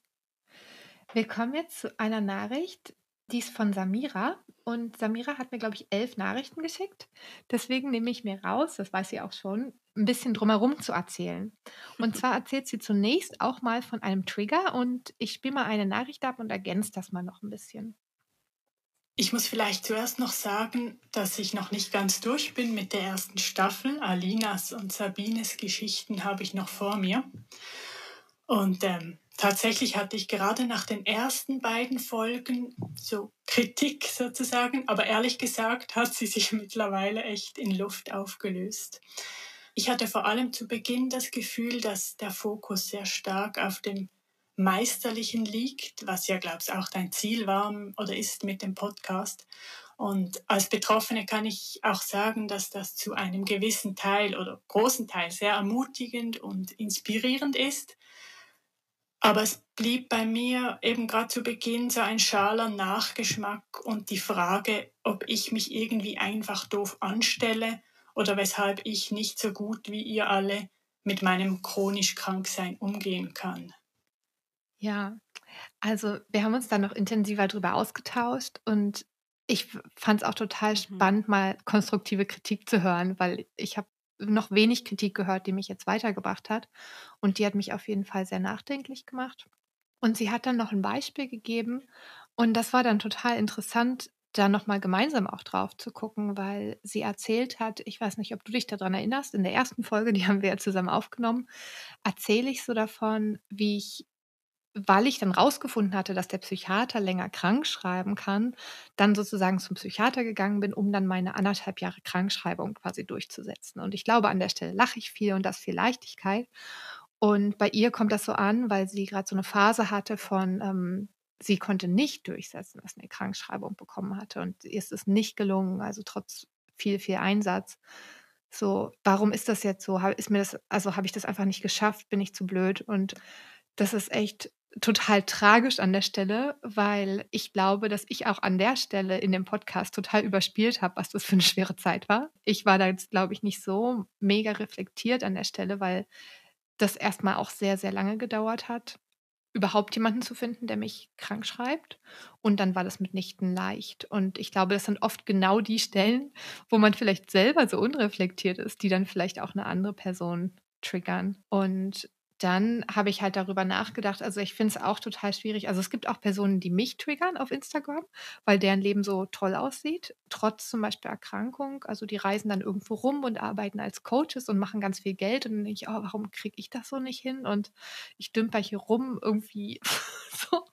Wir kommen jetzt zu einer Nachricht, die ist von Samira und Samira hat mir, glaube ich, elf Nachrichten geschickt. Deswegen nehme ich mir raus, das weiß sie auch schon, ein bisschen drumherum zu erzählen. Und zwar erzählt sie zunächst auch mal von einem Trigger und ich spiele mal eine Nachricht ab und ergänze das mal noch ein bisschen. Ich muss vielleicht zuerst noch sagen, dass ich noch nicht ganz durch bin mit der ersten Staffel. Alinas und Sabines Geschichten habe ich noch vor mir. Und ähm, tatsächlich hatte ich gerade nach den ersten beiden Folgen so Kritik sozusagen, aber ehrlich gesagt hat sie sich mittlerweile echt in Luft aufgelöst. Ich hatte vor allem zu Beginn das Gefühl, dass der Fokus sehr stark auf dem Meisterlichen liegt, was ja, glaube ich, auch dein Ziel war oder ist mit dem Podcast. Und als Betroffene kann ich auch sagen, dass das zu einem gewissen Teil oder großen Teil sehr ermutigend und inspirierend ist. Aber es blieb bei mir eben gerade zu Beginn so ein schaler Nachgeschmack und die Frage, ob ich mich irgendwie einfach doof anstelle oder weshalb ich nicht so gut wie ihr alle mit meinem chronisch Kranksein umgehen kann. Ja, also wir haben uns dann noch intensiver darüber ausgetauscht und ich fand es auch total mhm. spannend, mal konstruktive Kritik zu hören, weil ich habe noch wenig Kritik gehört, die mich jetzt weitergebracht hat. Und die hat mich auf jeden Fall sehr nachdenklich gemacht. Und sie hat dann noch ein Beispiel gegeben. Und das war dann total interessant, da nochmal gemeinsam auch drauf zu gucken, weil sie erzählt hat, ich weiß nicht, ob du dich daran erinnerst, in der ersten Folge, die haben wir ja zusammen aufgenommen, erzähle ich so davon, wie ich weil ich dann rausgefunden hatte, dass der Psychiater länger krank schreiben kann, dann sozusagen zum Psychiater gegangen bin, um dann meine anderthalb Jahre Krankschreibung quasi durchzusetzen. Und ich glaube, an der Stelle lache ich viel und das viel Leichtigkeit. Und bei ihr kommt das so an, weil sie gerade so eine Phase hatte von, ähm, sie konnte nicht durchsetzen, dass sie eine Krankschreibung bekommen hatte. Und ihr ist es nicht gelungen, also trotz viel, viel Einsatz. So, warum ist das jetzt so? Ist mir das, also habe ich das einfach nicht geschafft? Bin ich zu blöd? Und das ist echt total tragisch an der Stelle, weil ich glaube, dass ich auch an der Stelle in dem Podcast total überspielt habe, was das für eine schwere Zeit war. Ich war da jetzt, glaube ich, nicht so mega reflektiert an der Stelle, weil das erstmal auch sehr, sehr lange gedauert hat, überhaupt jemanden zu finden, der mich krank schreibt. Und dann war das mitnichten leicht. Und ich glaube, das sind oft genau die Stellen, wo man vielleicht selber so unreflektiert ist, die dann vielleicht auch eine andere Person triggern. Und dann habe ich halt darüber nachgedacht. Also ich finde es auch total schwierig. Also es gibt auch Personen, die mich triggern auf Instagram, weil deren Leben so toll aussieht, trotz zum Beispiel Erkrankung. Also die reisen dann irgendwo rum und arbeiten als Coaches und machen ganz viel Geld. Und dann denke ich, oh, warum kriege ich das so nicht hin? Und ich dümper hier rum irgendwie so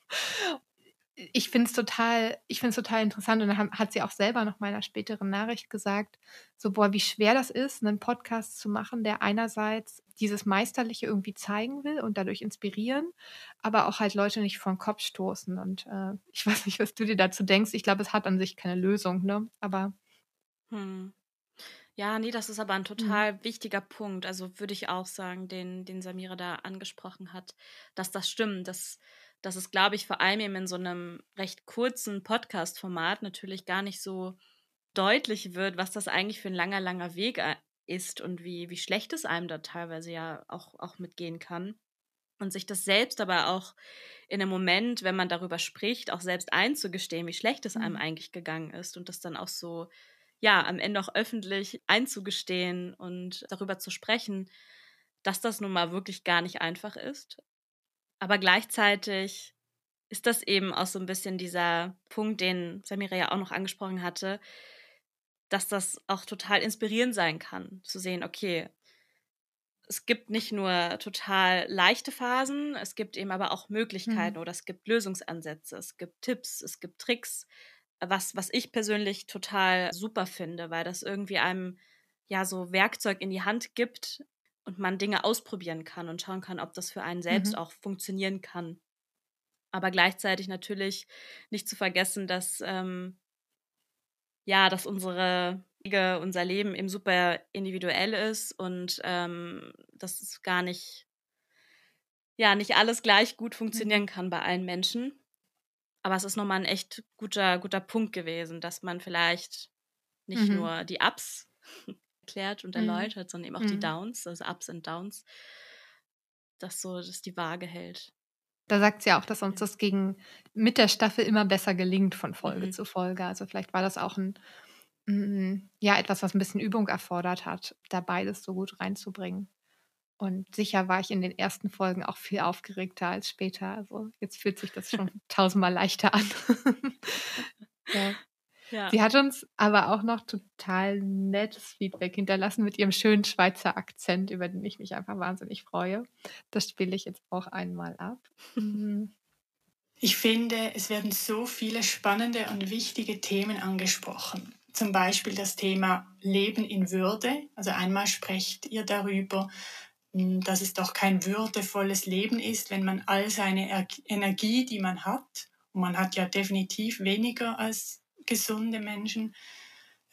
ich finde es total, ich finde total interessant und dann hat sie auch selber noch mal in einer späteren Nachricht gesagt, so boah, wie schwer das ist, einen Podcast zu machen, der einerseits dieses Meisterliche irgendwie zeigen will und dadurch inspirieren, aber auch halt Leute nicht vor den Kopf stoßen. Und äh, ich weiß nicht, was du dir dazu denkst. Ich glaube, es hat an sich keine Lösung, ne? Aber. Hm. Ja, nee, das ist aber ein mhm. total mhm. wichtiger Punkt. Also würde ich auch sagen, den, den Samira da angesprochen hat, dass das stimmt, dass dass es, glaube ich, vor allem eben in so einem recht kurzen Podcast-Format natürlich gar nicht so deutlich wird, was das eigentlich für ein langer, langer Weg äh, ist und wie, wie schlecht es einem da teilweise ja auch, auch mitgehen kann. Und sich das selbst aber auch in einem Moment, wenn man darüber spricht, auch selbst einzugestehen, wie schlecht es einem mhm. eigentlich gegangen ist und das dann auch so, ja, am Ende auch öffentlich einzugestehen und darüber zu sprechen, dass das nun mal wirklich gar nicht einfach ist. Aber gleichzeitig ist das eben auch so ein bisschen dieser Punkt, den Samira ja auch noch angesprochen hatte, dass das auch total inspirierend sein kann, zu sehen, okay, es gibt nicht nur total leichte Phasen, es gibt eben aber auch Möglichkeiten mhm. oder es gibt Lösungsansätze, es gibt Tipps, es gibt Tricks, was, was ich persönlich total super finde, weil das irgendwie einem ja so Werkzeug in die Hand gibt, und man Dinge ausprobieren kann und schauen kann, ob das für einen selbst mhm. auch funktionieren kann. Aber gleichzeitig natürlich nicht zu vergessen, dass ähm, ja, dass unsere unser Leben eben super individuell ist und ähm, dass es gar nicht ja nicht alles gleich gut funktionieren mhm. kann bei allen Menschen. Aber es ist nochmal ein echt guter, guter Punkt gewesen, dass man vielleicht nicht mhm. nur die Ups erklärt und mhm. erläutert, sondern eben auch mhm. die Downs, also Ups und Downs, dass so, dass die Waage hält. Da sagt sie auch, dass uns das gegen mit der Staffel immer besser gelingt von Folge mhm. zu Folge. Also vielleicht war das auch ein mm, ja etwas, was ein bisschen Übung erfordert hat, da beides so gut reinzubringen. Und sicher war ich in den ersten Folgen auch viel aufgeregter als später. Also jetzt fühlt sich das schon tausendmal leichter an. ja. Ja. Sie hat uns aber auch noch total nettes Feedback hinterlassen mit ihrem schönen Schweizer Akzent, über den ich mich einfach wahnsinnig freue. Das spiele ich jetzt auch einmal ab. Mhm. Ich finde, es werden so viele spannende und wichtige Themen angesprochen. Zum Beispiel das Thema Leben in Würde. Also einmal sprecht ihr darüber, hm, dass es doch kein würdevolles Leben ist, wenn man all seine Energie, die man hat, und man hat ja definitiv weniger als gesunde Menschen,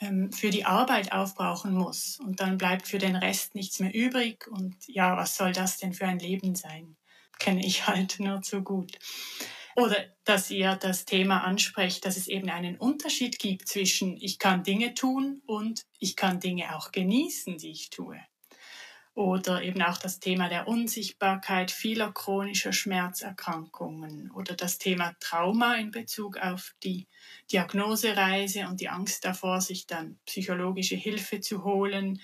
ähm, für die Arbeit aufbrauchen muss. Und dann bleibt für den Rest nichts mehr übrig. Und ja, was soll das denn für ein Leben sein? Kenne ich halt nur zu gut. Oder dass ihr das Thema ansprecht, dass es eben einen Unterschied gibt zwischen ich kann Dinge tun und ich kann Dinge auch genießen, die ich tue. Oder eben auch das Thema der Unsichtbarkeit vieler chronischer Schmerzerkrankungen oder das Thema Trauma in Bezug auf die Diagnosereise und die Angst davor, sich dann psychologische Hilfe zu holen.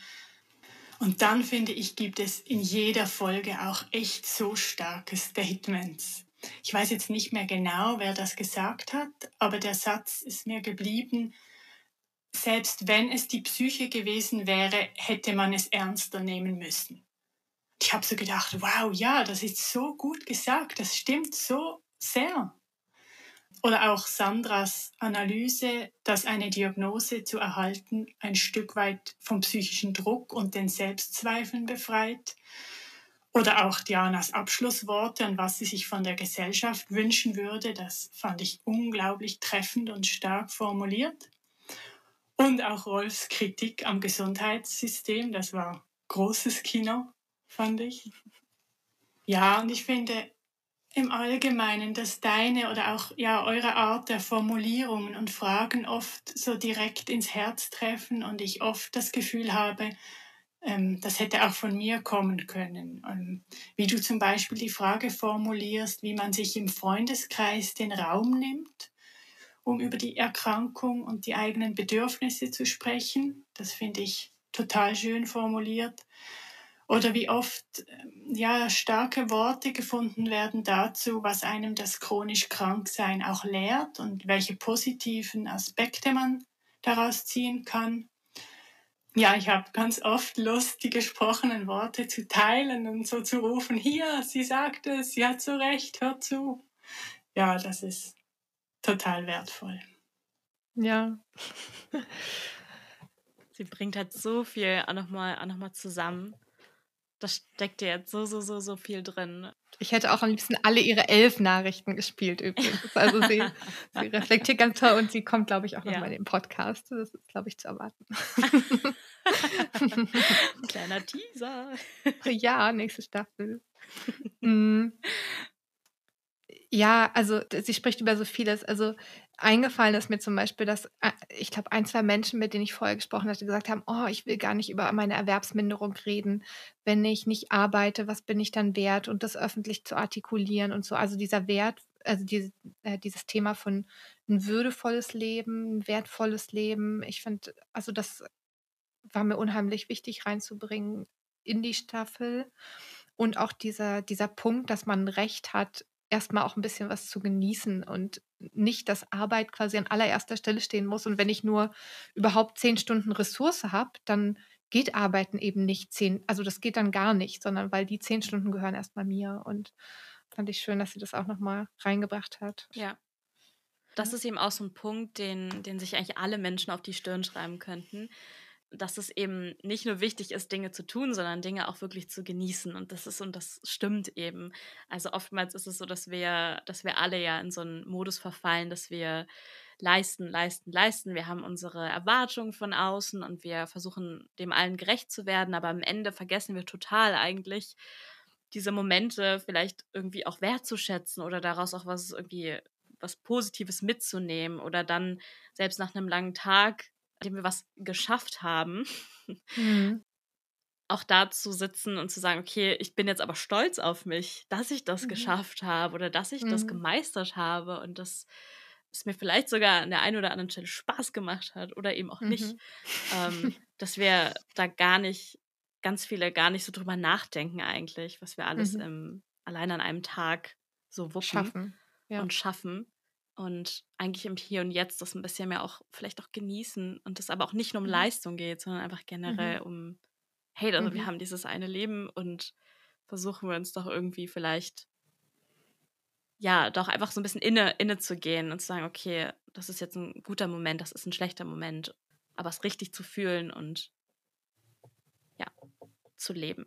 Und dann finde ich, gibt es in jeder Folge auch echt so starke Statements ich weiß jetzt nicht mehr genau, wer das gesagt hat, aber der Satz ist mir geblieben. Selbst wenn es die Psyche gewesen wäre, hätte man es ernster nehmen müssen. Ich habe so gedacht, wow, ja, das ist so gut gesagt, das stimmt so sehr. Oder auch Sandras Analyse, dass eine Diagnose zu erhalten ein Stück weit vom psychischen Druck und den Selbstzweifeln befreit oder auch Dianas Abschlussworte und was sie sich von der Gesellschaft wünschen würde, das fand ich unglaublich treffend und stark formuliert. Und auch Rolfs Kritik am Gesundheitssystem, das war großes Kino, fand ich. Ja, und ich finde im Allgemeinen, dass deine oder auch ja eure Art der Formulierungen und Fragen oft so direkt ins Herz treffen und ich oft das Gefühl habe, ähm, das hätte auch von mir kommen können. Ähm, wie du zum Beispiel die Frage formulierst, wie man sich im Freundeskreis den Raum nimmt, um über die Erkrankung und die eigenen Bedürfnisse zu sprechen. Das finde ich total schön formuliert. Oder wie oft ähm, ja, starke Worte gefunden werden dazu, was einem das chronisch Kranksein auch lehrt und welche positiven Aspekte man daraus ziehen kann. Ja, ich habe ganz oft Lust, die gesprochenen Worte zu teilen und so zu rufen, hier, sie sagt es, sie hat so recht, hör zu. Ja, das ist total wertvoll. Ja. sie bringt halt so viel auch nochmal noch mal zusammen. Da steckt ja jetzt so, so, so, so viel drin. Ich hätte auch am liebsten alle ihre elf Nachrichten gespielt übrigens. Also sie, sie reflektiert ganz toll und sie kommt, glaube ich, auch nochmal ja. in den Podcast. Das ist, glaube ich, zu erwarten. Kleiner Teaser. Ja, nächste Staffel. Mhm. Ja, also sie spricht über so vieles. Also eingefallen ist mir zum Beispiel, dass äh, ich glaube, ein, zwei Menschen, mit denen ich vorher gesprochen hatte, gesagt haben, oh, ich will gar nicht über meine Erwerbsminderung reden. Wenn ich nicht arbeite, was bin ich dann wert? Und das öffentlich zu artikulieren und so. Also dieser Wert, also diese, äh, dieses Thema von ein würdevolles Leben, ein wertvolles Leben. Ich finde, also das war mir unheimlich wichtig reinzubringen in die Staffel. Und auch dieser, dieser Punkt, dass man Recht hat, erstmal auch ein bisschen was zu genießen und nicht, dass Arbeit quasi an allererster Stelle stehen muss. Und wenn ich nur überhaupt zehn Stunden Ressource habe, dann geht Arbeiten eben nicht zehn, also das geht dann gar nicht, sondern weil die zehn Stunden gehören erstmal mir. Und fand ich schön, dass sie das auch nochmal reingebracht hat. Ja. Das ist eben auch so ein Punkt, den, den sich eigentlich alle Menschen auf die Stirn schreiben könnten dass es eben nicht nur wichtig ist, Dinge zu tun, sondern Dinge auch wirklich zu genießen. Und das ist, und das stimmt eben. Also oftmals ist es so, dass wir, dass wir alle ja in so einen Modus verfallen, dass wir leisten, leisten, leisten. Wir haben unsere Erwartungen von außen und wir versuchen, dem allen gerecht zu werden, aber am Ende vergessen wir total eigentlich, diese Momente vielleicht irgendwie auch wertzuschätzen oder daraus auch was irgendwie was Positives mitzunehmen oder dann selbst nach einem langen Tag dem wir was geschafft haben, mhm. auch da zu sitzen und zu sagen, okay, ich bin jetzt aber stolz auf mich, dass ich das mhm. geschafft habe oder dass ich mhm. das gemeistert habe und dass es mir vielleicht sogar an der einen oder anderen Stelle Spaß gemacht hat oder eben auch nicht, mhm. ähm, dass wir da gar nicht, ganz viele gar nicht so drüber nachdenken eigentlich, was wir alles mhm. im, allein an einem Tag so wuppen schaffen, ja. und schaffen. Und eigentlich im Hier und Jetzt das ein bisschen mehr auch vielleicht auch genießen und es aber auch nicht nur um Mhm. Leistung geht, sondern einfach generell Mhm. um, hey, also wir Mhm. haben dieses eine Leben und versuchen wir uns doch irgendwie vielleicht ja, doch einfach so ein bisschen inne, inne zu gehen und zu sagen, okay, das ist jetzt ein guter Moment, das ist ein schlechter Moment, aber es richtig zu fühlen und ja, zu leben.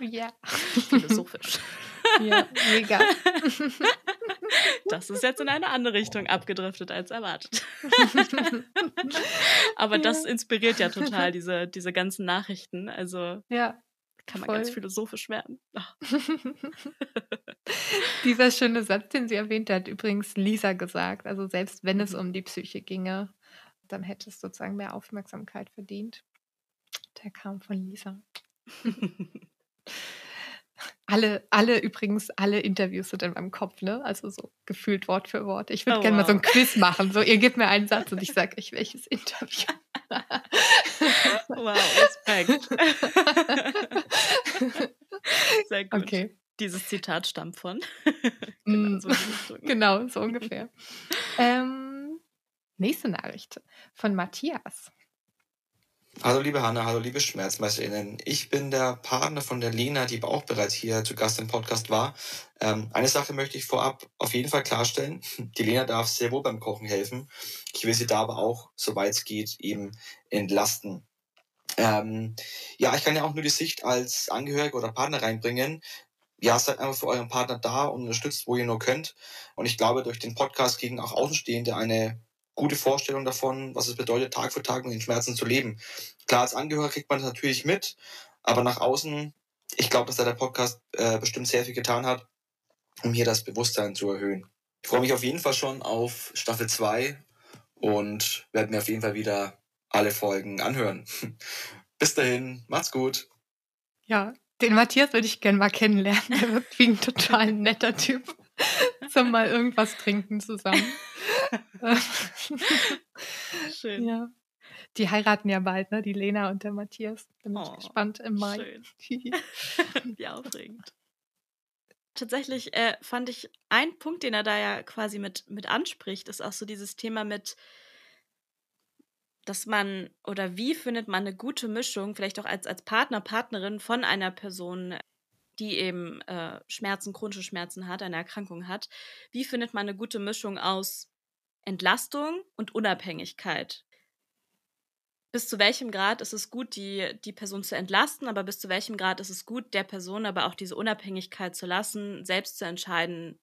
Ja. Philosophisch. ja, mega. Das ist jetzt in eine andere Richtung abgedriftet als erwartet. Aber das inspiriert ja total, diese, diese ganzen Nachrichten. Also ja. kann man ganz Voll. philosophisch werden. Ach, Dieser schöne Satz, den sie erwähnt hat, übrigens Lisa gesagt. Also selbst wenn es Mhm. um die Psyche ginge, dann hätte es sozusagen mehr Aufmerksamkeit verdient. Der kam von Lisa. Alle, alle übrigens, alle Interviews sind in meinem Kopf, ne? Also so gefühlt Wort für Wort. Ich würde Oh, gerne mal so wow. ein Quiz machen. So, ihr gebt mir einen Satz und ich sage euch, welches Interview. wow, Respekt. Sehr gut. okay. Dieses Zitat stammt von. Mm, genau, so die Richtung. Genau, so ungefähr. ähm, nächste Nachricht von Matthias. Hallo liebe Hanna, hallo liebe SchmerzmeisterInnen. Ich bin der Partner von der Lena, die auch bereits hier zu Gast im Podcast war. Ähm, eine Sache möchte ich vorab auf jeden Fall klarstellen. Die Lena darf sehr wohl beim Kochen helfen. Ich will sie da aber auch, soweit es geht, eben entlasten. Ähm, ja, ich kann ja auch nur die Sicht als Angehörige oder Partner reinbringen. Ja, seid einfach für euren Partner da und unterstützt, wo ihr nur könnt. Und ich glaube, durch den Podcast kriegen auch Außenstehende eine gute Vorstellung davon, was es bedeutet, Tag für Tag mit den Schmerzen zu leben. Klar, als Angehöriger kriegt man das natürlich mit, aber nach außen, ich glaube, dass da der Podcast äh, bestimmt sehr viel getan hat, um hier das Bewusstsein zu erhöhen. Ich freue mich auf jeden Fall schon auf Staffel 2 und werde mir auf jeden Fall wieder alle Folgen anhören. Bis dahin, macht's gut. Ja, den Matthias würde ich gerne mal kennenlernen. Der wirkt wie ein total netter Typ. Zum mal irgendwas trinken zusammen. Schön. ja. Die heiraten ja bald, ne? Die Lena und der Matthias. Bin ich Oh, gespannt im Mai. Schön. Wie aufregend. Tatsächlich äh, fand ich ein Punkt, den er da ja quasi mit, mit anspricht, ist auch so dieses Thema mit, dass man oder wie findet man eine gute Mischung, vielleicht auch als, als Partner, Partnerin von einer Person, die eben äh, Schmerzen, chronische Schmerzen hat, eine Erkrankung hat. Wie findet man eine gute Mischung aus Entlastung und Unabhängigkeit? bis zu welchem Grad ist es gut, die, die Person zu entlasten, aber bis zu welchem Grad ist es gut, der Person aber auch diese Unabhängigkeit zu lassen, selbst zu entscheiden,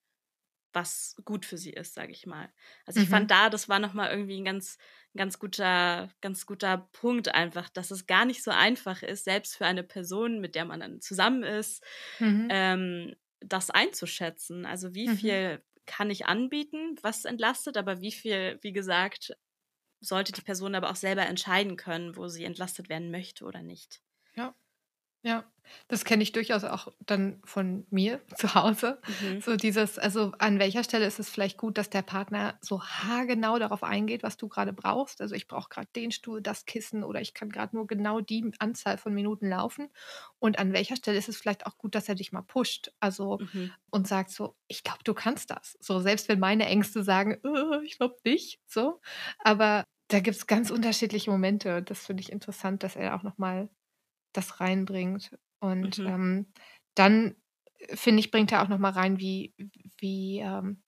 was gut für sie ist, sage ich mal. Also ich Mhm. fand da, das war nochmal irgendwie ein ganz, ganz guter, ganz guter Punkt einfach, dass es gar nicht so einfach ist, selbst für eine Person, mit der man dann zusammen ist, Mhm. ähm, das einzuschätzen. Also wie Mhm. viel kann ich anbieten, was entlastet, aber wie viel, wie gesagt, sollte die Person aber auch selber entscheiden können, wo sie entlastet werden möchte oder nicht. Ja, das kenne ich durchaus auch dann von mir zu Hause. Mhm. So dieses, also an welcher Stelle ist es vielleicht gut, dass der Partner so haargenau darauf eingeht, was du gerade brauchst. Also ich brauche gerade den Stuhl, das Kissen oder ich kann gerade nur genau die Anzahl von Minuten laufen. Und an welcher Stelle ist es vielleicht auch gut, dass er dich mal pusht. Also Mhm. und sagt so, ich glaube, du kannst das. So, selbst wenn meine Ängste sagen, äh, ich glaube nicht, so. Aber da gibt es ganz unterschiedliche Momente. Das finde ich interessant, dass er auch nochmal das reinbringt. Und Mhm. ähm, dann, äh, finde ich, bringt er auch nochmal rein, wie, wie, ähm,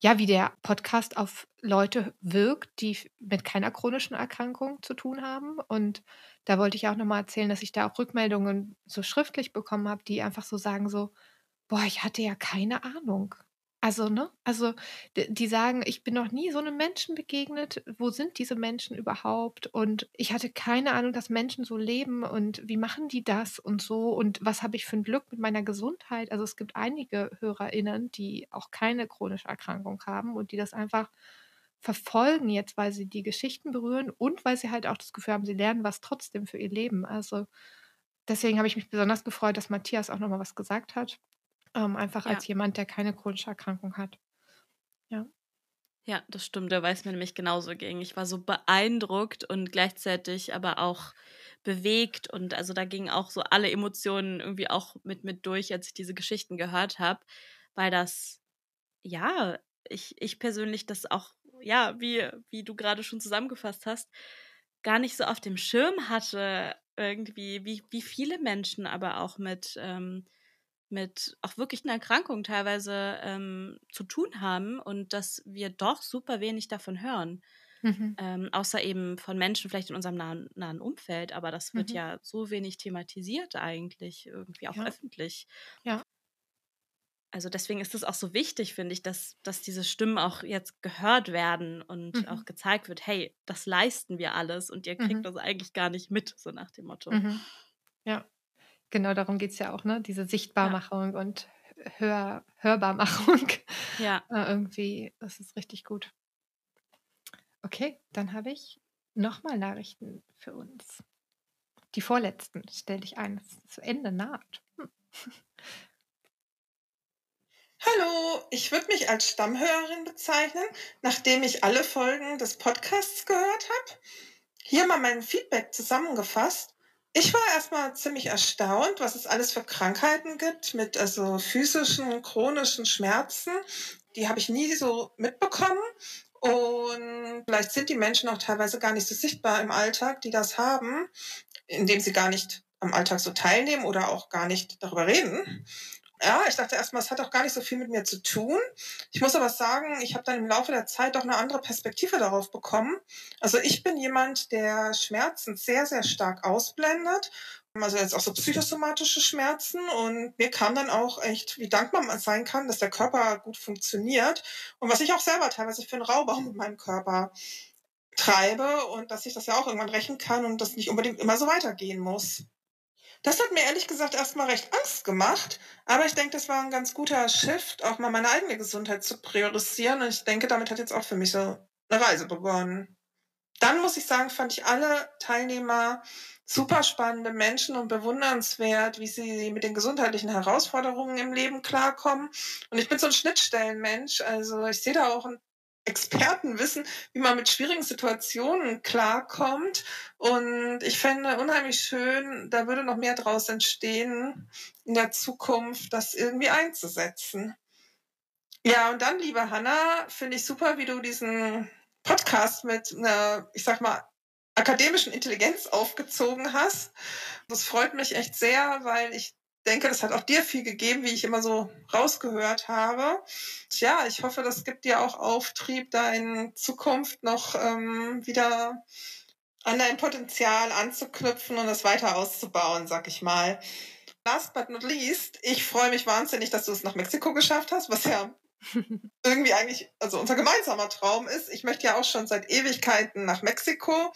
ja, wie der Podcast auf Leute wirkt, die mit keiner chronischen Erkrankung zu tun haben. Und da wollte ich auch nochmal erzählen, dass ich da auch Rückmeldungen so schriftlich bekommen habe, die einfach so sagen so, boah, ich hatte ja keine Ahnung. Also, ne? Also, die sagen, ich bin noch nie so einem Menschen begegnet. Wo sind diese Menschen überhaupt? Und ich hatte keine Ahnung, dass Menschen so leben und wie machen die das und so und was habe ich für ein Glück mit meiner Gesundheit? Also, es gibt einige HörerInnen, die auch keine chronische Erkrankung haben und die das einfach verfolgen jetzt, weil sie die Geschichten berühren und weil sie halt auch das Gefühl haben, sie lernen was trotzdem für ihr Leben. Also, deswegen habe ich mich besonders gefreut, dass Matthias auch nochmal was gesagt hat. Ähm, einfach Ja. als jemand, der keine chronische Erkrankung hat. Ja, das stimmt. Da weiß mir nämlich genauso ging. Ich war so beeindruckt und gleichzeitig aber auch bewegt und also da gingen auch so alle Emotionen irgendwie auch mit mit durch, als ich diese Geschichten gehört habe, weil das ja ich, ich persönlich das auch, ja, wie, wie du gerade schon zusammengefasst hast, gar nicht so auf dem Schirm hatte, irgendwie, wie, wie viele Menschen aber auch mit, ähm, mit auch wirklich einer Erkrankung teilweise ähm, zu tun haben und dass wir doch super wenig davon hören. Mhm. Ähm, außer eben von Menschen vielleicht in unserem nahen, nahen Umfeld, aber das wird mhm. ja so wenig thematisiert eigentlich, irgendwie auch ja. öffentlich. Ja. Also deswegen ist es auch so wichtig, finde ich, dass, dass diese Stimmen auch jetzt gehört werden und mhm. auch gezeigt wird, hey, das leisten wir alles und ihr kriegt mhm. das eigentlich gar nicht mit, so nach dem Motto. Mhm. Ja, genau darum geht es ja auch, ne? Diese Sichtbarmachung ja. und Hör Hörbarmachung. Ja. Äh, irgendwie, das ist richtig gut. Okay, dann habe ich nochmal Nachrichten für uns. Die vorletzten stelle ich ein, das zu Ende naht. Hm. Hallo, ich würde mich als Stammhörerin bezeichnen, nachdem ich alle Folgen des Podcasts gehört habe. Hier mal mein Feedback zusammengefasst. Ich war erstmal ziemlich erstaunt, was es alles für Krankheiten gibt mit also physischen, chronischen Schmerzen. Die habe ich nie so mitbekommen. Und vielleicht sind die Menschen auch teilweise gar nicht so sichtbar im Alltag, die das haben, indem sie gar nicht am Alltag so teilnehmen oder auch gar nicht darüber reden. Ja, ich dachte erstmal, es hat auch gar nicht so viel mit mir zu tun. Ich muss aber sagen, ich habe dann im Laufe der Zeit doch eine andere Perspektive darauf bekommen. Also ich bin jemand, der Schmerzen sehr, sehr stark ausblendet. Also jetzt auch so psychosomatische Schmerzen und mir kam dann auch echt, wie dankbar man sein kann, dass der Körper gut funktioniert und was ich auch selber teilweise für einen Raubbau mit meinem Körper treibe und dass ich das ja auch irgendwann rächen kann und das nicht unbedingt immer so weitergehen muss. Das hat mir ehrlich gesagt erstmal recht Angst gemacht, aber ich denke, das war ein ganz guter Shift, auch mal meine eigene Gesundheit zu priorisieren. Und ich denke, damit hat jetzt auch für mich so eine Reise begonnen. Dann muss ich sagen, fand ich alle Teilnehmer super spannende Menschen und bewundernswert, wie sie mit den gesundheitlichen Herausforderungen im Leben klarkommen. Und ich bin so ein Schnittstellenmensch, also ich sehe da auch ein Experten wissen, wie man mit schwierigen Situationen klarkommt. Und ich fände unheimlich schön, da würde noch mehr draus entstehen, in der Zukunft das irgendwie einzusetzen. Ja, und dann, liebe Hanna, finde ich super, wie du diesen Podcast mit einer, ich sag mal, akademischen Intelligenz aufgezogen hast. Das freut mich echt sehr, weil ich denke, das hat auch dir viel gegeben, wie ich immer so rausgehört habe. Tja, ich hoffe, das gibt dir auch Auftrieb, da in Zukunft noch ähm, wieder an dein Potenzial anzuknüpfen und das weiter auszubauen, sag ich mal. Last but not least, ich freue mich wahnsinnig, dass du es nach Mexiko geschafft hast, was ja irgendwie eigentlich, also unser gemeinsamer Traum ist. Ich möchte ja auch schon seit Ewigkeiten nach Mexiko.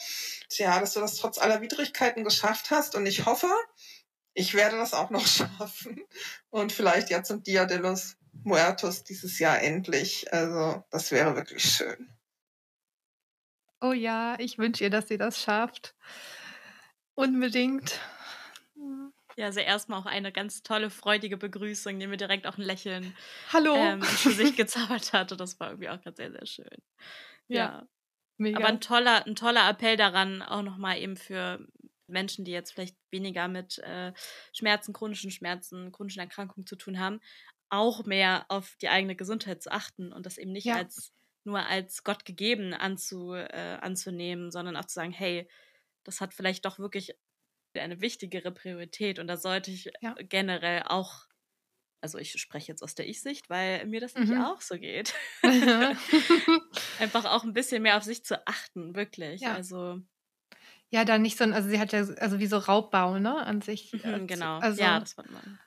Tja, dass du das trotz aller Widrigkeiten geschafft hast und ich hoffe, ich werde das auch noch schaffen. Und vielleicht ja zum Dia de los Muertos dieses Jahr endlich. Also, das wäre wirklich schön. Oh ja, ich wünsche ihr, dass sie das schafft. Unbedingt. Ja, also erstmal auch eine ganz tolle, freudige Begrüßung, die mir direkt auch ein Lächeln Hallo. Ähm, für sich gezaubert hatte. Das war irgendwie auch ganz sehr, sehr schön. Ja. ja. Aber ein toller, ein toller Appell daran, auch nochmal eben für Menschen, die jetzt vielleicht weniger mit äh, Schmerzen, chronischen Schmerzen, chronischen Erkrankungen zu tun haben, auch mehr auf die eigene Gesundheit zu achten und das eben nicht ja. als nur als Gott gegeben anzu, äh, anzunehmen, sondern auch zu sagen, hey, das hat vielleicht doch wirklich eine wichtigere Priorität und da sollte ich ja. generell auch, also ich spreche jetzt aus der Ich-Sicht, weil mir das mhm. nicht auch so geht. Einfach auch ein bisschen mehr auf sich zu achten, wirklich. Ja. Also ja, da nicht so ein, also sie hat ja, also wie so Raubbau, ne, an sich. Mhm, äh, genau, also, ja, das fand man.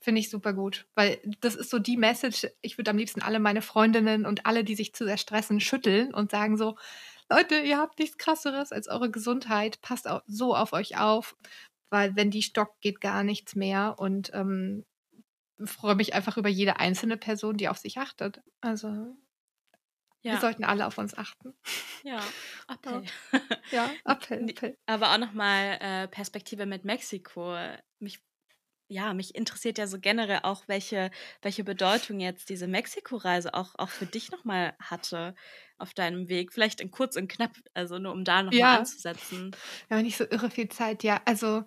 Finde ich super gut, weil das ist so die Message, ich würde am liebsten alle meine Freundinnen und alle, die sich zu sehr stressen, schütteln und sagen so, Leute, ihr habt nichts krasseres als eure Gesundheit, passt auch so auf euch auf, weil wenn die stockt, geht gar nichts mehr und ähm, freue mich einfach über jede einzelne Person, die auf sich achtet. Also ja. Wir sollten alle auf uns achten. Ja, Appell. Ja, Appell. Appell. Aber auch nochmal äh, Perspektive mit Mexiko. Mich, ja, mich interessiert ja so generell auch, welche, welche Bedeutung jetzt diese Mexiko-Reise auch, auch für dich nochmal hatte auf deinem Weg. Vielleicht in kurz und knapp, also nur um da nochmal ja. anzusetzen. Ja, nicht so irre viel Zeit. Ja, also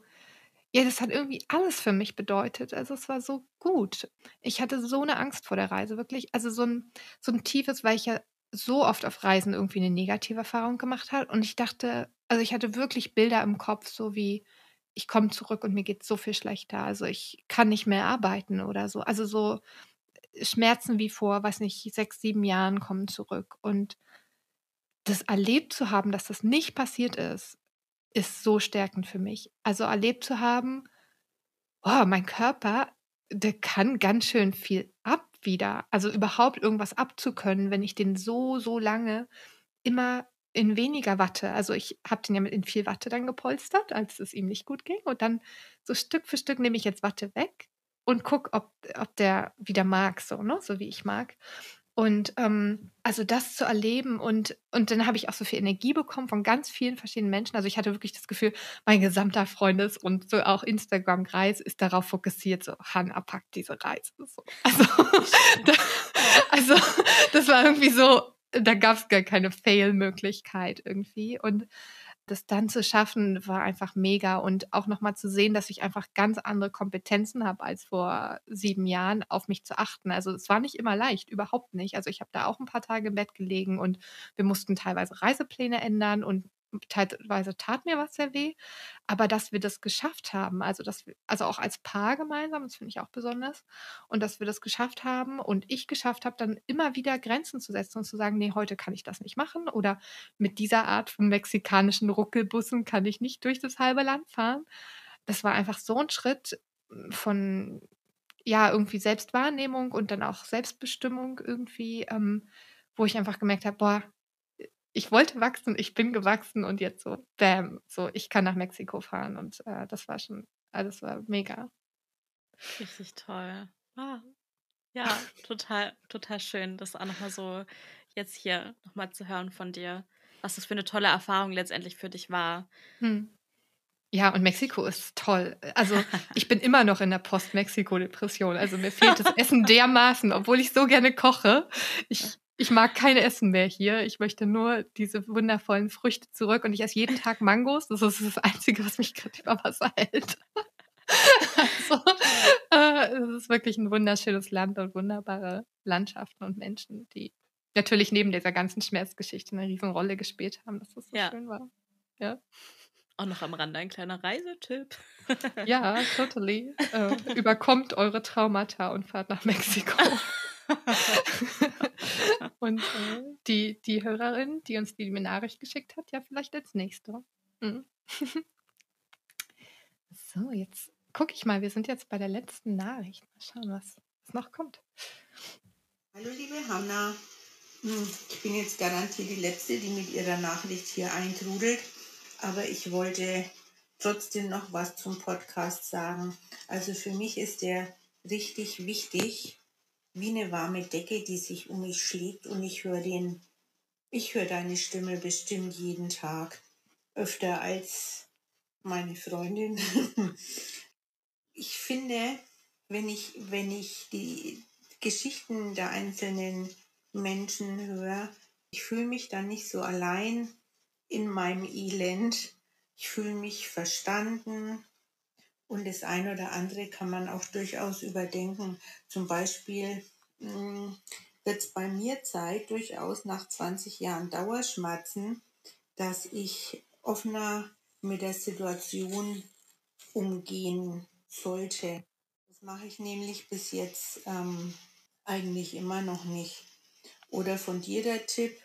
Ja, das hat irgendwie alles für mich bedeutet. Also, es war so gut. Ich hatte so eine Angst vor der Reise, wirklich. Also, so ein so 'n tiefes weil ich ja so oft auf Reisen irgendwie eine negative Erfahrung gemacht habe und ich dachte also, ich hatte wirklich Bilder im Kopf, so wie: „Ich komme zurück und mir geht so viel schlechter. Also, ich kann nicht mehr arbeiten“ oder so. Also, so Schmerzen wie vor, weiß nicht, 6, 7 Jahren kommen zurück. Und das erlebt zu haben, dass das nicht passiert ist, ist so stärkend für mich. Also, erlebt zu haben: „Oh, mein Körper, der kann ganz schön viel ab wieder.“ Also, überhaupt irgendwas abzukönnen, wenn ich den so, so lange immer in weniger Watte also, ich habe den ja mit in viel Watte dann gepolstert, als es ihm nicht gut ging und dann so Stück für Stück nehme ich jetzt Watte weg und gucke, ob ob der wieder mag so, ne, so wie ich mag. Und, ähm, also das zu erleben und und dann habe ich auch so viel Energie bekommen von ganz vielen verschiedenen Menschen. Also, ich hatte wirklich das Gefühl, mein gesamter Freundes und so auch Instagram-Kreis ist darauf fokussiert, so: „Hannah packt diese Reise“, so. Also, da also, das war irgendwie so da gab's gar keine Fail-Möglichkeit irgendwie und das dann zu schaffen, war einfach mega und auch noch mal zu sehen, dass ich einfach ganz andere Kompetenzen habe als vor 7 Jahren, auf mich zu achten. Also, es war nicht immer leicht, überhaupt nicht. Also, ich habe da auch 'n paar Tage im Bett gelegen und wir mussten teilweise Reisepläne ändern und teilweise tat mir was sehr weh. Aber dass wir das geschafft haben, also, dass wir also, auch als Paar gemeinsam, das finde ich auch besonders und dass wir das geschafft haben und ich geschafft habe, dann immer wieder Grenzen zu setzen und zu sagen: „Ne, heute kann ich das nicht machen“ oder „mit dieser Art von mexikanischen Ruckelbussen kann ich nicht durch das halbe Land fahren.“ Das war einfach so 'n Schritt, hm, von, ja, irgendwie Selbstwahrnehmung und dann auch Selbstbestimmung irgendwie, ähm, wo ich einfach gemerkt habe: „Boah, ich wollte wachsen, ich bin gewachsen und jetzt so, bäm, so, ich kann nach Mexiko fahren und, äh, das war schon also, das war mega. Richtig toll. Ah. Ja, total total schön, das auch noch mal so jetzt hier noch mal zu hören von dir, was das für 'ne tolle Erfahrung letztendlich für dich war. Mhm. Ja, und Mexiko ist toll. Also, ich bin immer noch in der Post-Mexiko-Depression. Also, mir fehlt das Essen dermaßen, obwohl ich so gerne koche. Ich ich mag kein Essen mehr hier. Ich möchte nur diese wundervollen Früchte zurück und ich esse jeden Tag Mangos. Das ist das Einzige, was mich grad über Wasser hält. Also, äh, es ist wirklich 'n wunderschönes Land und wunderbare Landschaften und Menschen, die natürlich neben dieser ganzen Schmerzgeschichte 'ne Riesenrolle gespielt haben, dass das so Ja. schön war. Ja. Auch noch am Rande ein kleiner Reisetipp. Ja, totally. Äh, überkommt eure Traumata und fahrt nach Mexiko. Und, äh, die die Hörerin, die uns die Nachricht geschickt hat, ja vielleicht als Nächste. Mhm. So, jetzt gucke ich mal, wir sind jetzt bei der letzten Nachricht. Mal schauen, was was noch kommt. Hallo liebe Hanna, Hm, ich bin jetzt garantiert die Letzte, die mit ihrer Nachricht hier eintrudelt, aber ich wollte trotzdem noch was zum Podcast sagen. Also für mich ist der richtig wichtig, wie eine warme Decke, die sich um mich schlägt und ich höre den, ich höre deine Stimme bestimmt jeden Tag, öfter als meine Freundin. Ich finde, wenn ich, wenn ich die Geschichten der einzelnen Menschen höre, ich fühle mich dann nicht so allein in meinem Elend. Ich fühle mich verstanden und das eine oder andere kann man auch durchaus überdenken. Zum Beispiel wird es bei mir Zeit, durchaus nach 20 Jahren Dauerschmerzen, dass ich offener mit der Situation umgehen sollte. Das mache ich nämlich bis jetzt ähm, eigentlich immer noch nicht. Oder von dir der Tipp,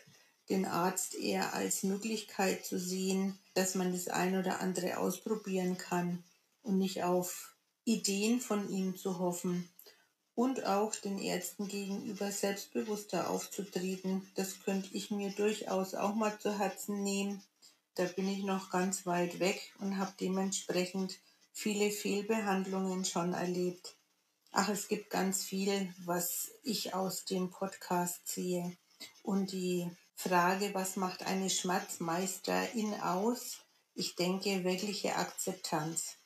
den Arzt eher als Möglichkeit zu sehen, dass man das ein oder andere ausprobieren kann und nicht auf Ideen von ihm zu hoffen. Und auch den Ärzten gegenüber selbstbewusster aufzutreten. Das könnte ich mir durchaus auch mal zu Herzen nehmen. Da bin ich noch ganz weit weg und habe dementsprechend viele Fehlbehandlungen schon erlebt. Ach, es gibt ganz viel, was ich aus dem Podcast sehe. Und die Frage, was macht eine Schmerzmeisterin aus? Ich denke, wirkliche Akzeptanz.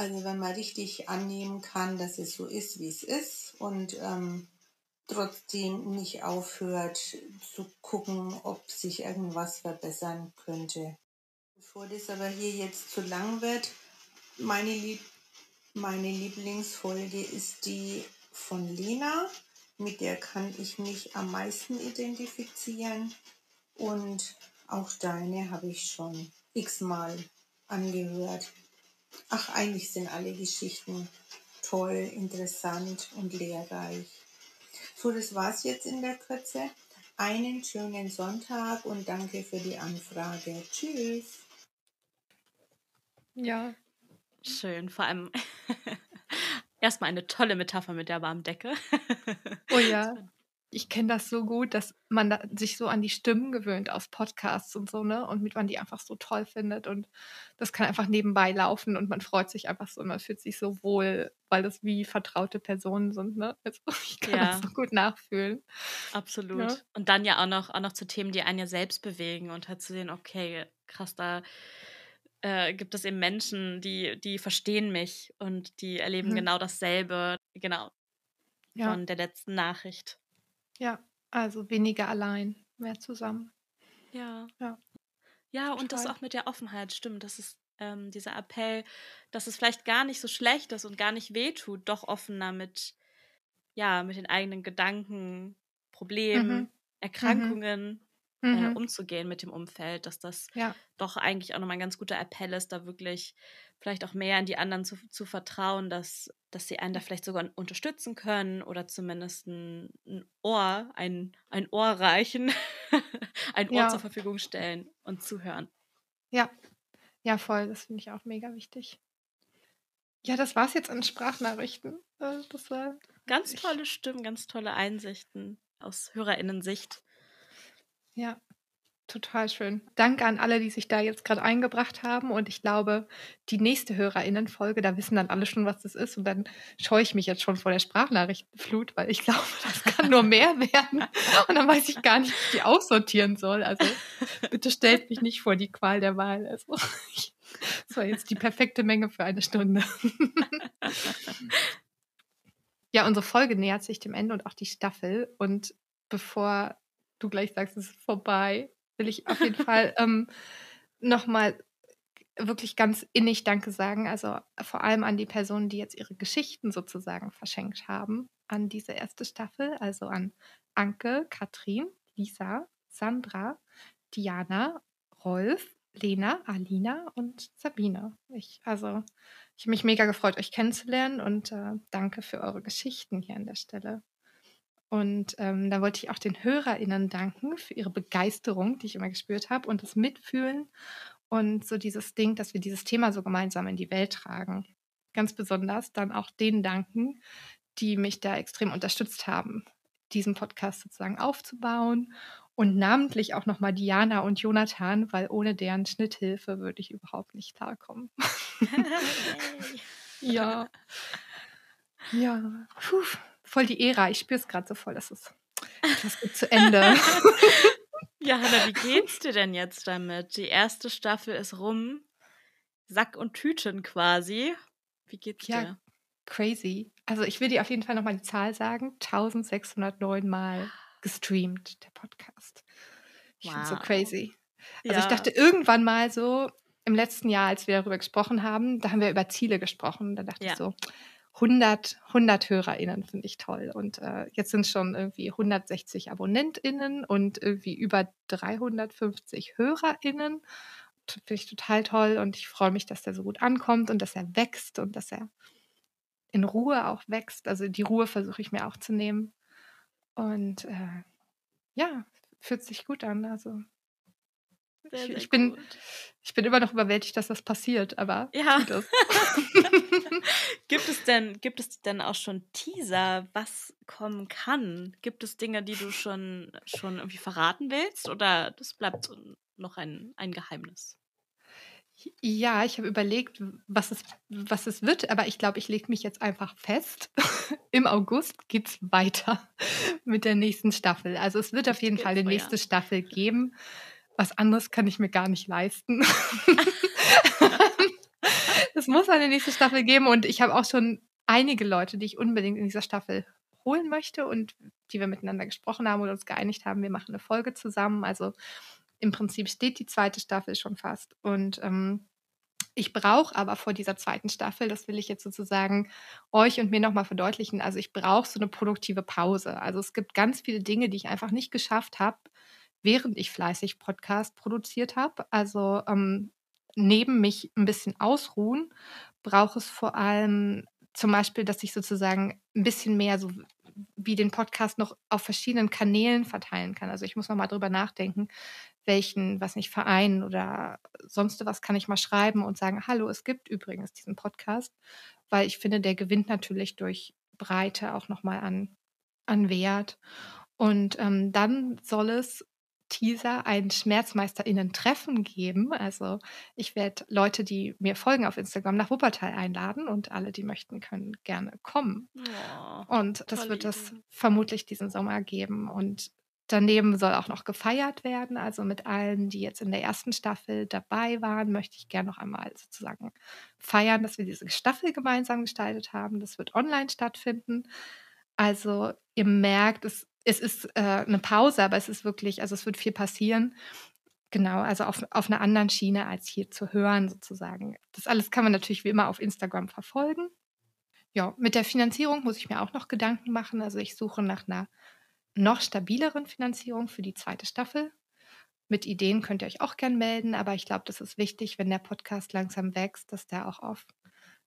Also wenn man richtig annehmen kann, dass es so ist, wie es ist und ähm, trotzdem nicht aufhört zu gucken, ob sich irgendwas verbessern könnte. Bevor das aber hier jetzt zu lang wird, meine, Lieb meine Lieblingsfolge ist die von Lena. Mit der kann ich mich am meisten identifizieren. Und auch deine habe ich schon x-mal angehört. Ach, eigentlich sind alle Geschichten toll, interessant und lehrreich. So, das war's jetzt in der Kürze. Einen schönen Sonntag und danke für die Anfrage. Tschüss. Ja. Schön, vor allem erstmal eine tolle Metapher mit der warmen Decke. Oh ja. Ich kenne das so gut, dass man da sich so an die Stimmen gewöhnt aus Podcasts und so, ne? Und mit man die einfach so toll findet. Und das kann einfach nebenbei laufen und man freut sich einfach so und man fühlt sich so wohl, weil das wie vertraute Personen sind, ne? Also ich kann das Ja, so gut nachfühlen. Ne? absolut. Und dann ja auch noch, auch noch zu Themen, die einen ja selbst bewegen und halt zu sehen, okay, krass, da äh, gibt es eben Menschen, die, die verstehen mich und die erleben Mhm. genau dasselbe, genau, Ja. von der letzten Nachricht. Ja. Also weniger allein, mehr zusammen. Ja. Ja. Ja, und das auch mit der Offenheit, stimmt. Das ist ähm, dieser Appell, dass es vielleicht gar nicht so schlecht ist und gar nicht wehtut, doch offener mit, ja, mit den eigenen Gedanken, Problemen, Mhm. Erkrankungen äh, Mhm. umzugehen mit dem Umfeld, dass das Ja. doch eigentlich auch nochmal ein ganz guter Appell ist, da wirklich vielleicht auch mehr in die anderen zu, zu vertrauen, dass, dass sie einen da vielleicht sogar unterstützen können oder zumindest ein, ein Ohr, ein, ein Ohr reichen, ein Ohr Ja. zur Verfügung stellen und zuhören. Ja. Ja, voll. Das finde ich auch mega wichtig. Ja, das war's jetzt an Sprachnachrichten. Äh, Das war Ganz tolle Stimmen, ganz tolle Einsichten aus HörerInnen-Sicht. ja, total schön. Danke an alle, die sich da jetzt gerade eingebracht haben. Und ich glaube, die nächste HörerInnen-Folge, da wissen dann alle schon, was das ist. Und dann scheue ich mich jetzt schon vor der Sprachnachrichtenflut, weil ich glaube, das kann nur mehr werden. Und dann weiß ich gar nicht, wie ich die aussortieren soll. Also bitte stellt mich nicht vor die Qual der Wahl. Also das war jetzt die perfekte Menge für eine Stunde. Ja, unsere Folge nähert sich dem Ende und auch die Staffel. Und bevor du gleich sagst, es ist vorbei, will ich auf jeden Fall ähm, nochmal wirklich ganz innig Danke sagen. Also vor allem an die Personen, die jetzt ihre Geschichten sozusagen verschenkt haben an diese erste Staffel. Also an Anke, Katrin, Lisa, Sandra, Diana, Rolf, Lena, Alina und Sabine. Ich, also, ich habe mich mega gefreut, euch kennenzulernen und äh, danke für eure Geschichten hier an der Stelle. Und ähm, da wollte ich auch den HörerInnen danken für ihre Begeisterung, die ich immer gespürt habe und das Mitfühlen und so dieses Ding, dass wir dieses Thema so gemeinsam in die Welt tragen. Ganz besonders dann auch denen danken, die mich da extrem unterstützt haben, diesen Podcast sozusagen aufzubauen und namentlich auch nochmal Diana und Jonathan, weil ohne deren Schnitthilfe würde ich überhaupt nicht klarkommen. ja. Ja. Puh, voll die Ära. Ich spüre es gerade so voll, dass es etwas geht zu Ende. Ja, Hanna, wie geht's dir denn jetzt damit? Die erste Staffel ist rum. Sack und Tüten quasi. Wie geht's Ja, dir? crazy. Also ich will dir auf jeden Fall nochmal die Zahl sagen. 1609 Mal gestreamt, der Podcast. Ich finde es so Wow. crazy. Also ich Ja. dachte irgendwann mal so, im letzten Jahr, als wir darüber gesprochen haben, da haben wir über Ziele gesprochen. Da dachte Ja. ich so, 100, 100 HörerInnen finde ich toll. Und äh, jetzt sind schon irgendwie 160 AbonnentInnen und irgendwie über 350 HörerInnen. Finde ich total toll und ich freue mich, dass der so gut ankommt und dass er wächst und dass er in Ruhe auch wächst. Also die Ruhe versuche ich mir auch zu nehmen. Und äh, ja, fühlt sich gut an. Also Sehr, ich, sehr ich, bin, gut. ich bin immer noch überwältigt, dass das passiert, aber Ja. es. Gibt es denn, gibt es denn auch schon Teaser, was kommen kann? Gibt es Dinge, die du schon, schon irgendwie verraten willst? Oder das bleibt so noch ein, ein Geheimnis? Ja, ich habe überlegt, was es, was es wird, aber ich glaube, ich lege mich jetzt einfach fest. Im August geht es weiter mit der nächsten Staffel. Also es wird auf jeden Fall eine nächste Staffel geben. Was anderes kann ich mir gar nicht leisten. es muss eine nächste Staffel geben und ich habe auch schon einige Leute, die ich unbedingt in dieser Staffel holen möchte und die wir miteinander gesprochen haben oder uns geeinigt haben, wir machen eine Folge zusammen. Also im Prinzip steht die zweite Staffel schon fast. Und ähm, Ich brauche aber vor dieser zweiten Staffel, das will ich jetzt sozusagen euch und mir nochmal verdeutlichen, also ich brauche so eine produktive Pause. Also es gibt ganz viele Dinge, die ich einfach nicht geschafft habe, während ich fleißig Podcast produziert habe. Also ähm, neben mich ein bisschen ausruhen, brauche es vor allem zum Beispiel, dass ich sozusagen ein bisschen mehr so wie den Podcast noch auf verschiedenen Kanälen verteilen kann. Also ich muss noch mal drüber nachdenken, welchen, was nicht, Verein oder sonst was kann ich mal schreiben und sagen, hallo, es gibt übrigens diesen Podcast, weil ich finde, der gewinnt natürlich durch Breite auch noch mal an, an Wert. Und ähm, dann soll es Teaser ein SchmerzmeisterInnen-Treffen geben. Also ich werde Leute, die mir folgen auf Instagram, nach Wuppertal einladen und alle, die möchten, können gerne kommen. Oh, und das wird es vermutlich diesen Sommer geben. Und daneben soll auch noch gefeiert werden. Also mit allen, die jetzt in der ersten Staffel dabei waren, möchte ich gerne noch einmal sozusagen feiern, dass wir diese Staffel gemeinsam gestaltet haben. Das wird online stattfinden. Also ihr merkt, es es ist äh, eine Pause, aber es ist wirklich, also es wird viel passieren. Genau, also auf, auf einer anderen Schiene als hier zu hören sozusagen. Das alles kann man natürlich wie immer auf Instagram verfolgen. Ja, mit der Finanzierung muss ich mir auch noch Gedanken machen. Also ich suche nach einer noch stabileren Finanzierung für die zweite Staffel. Mit Ideen könnt ihr euch auch gern melden, aber ich glaube, das ist wichtig, wenn der Podcast langsam wächst, dass der auch auf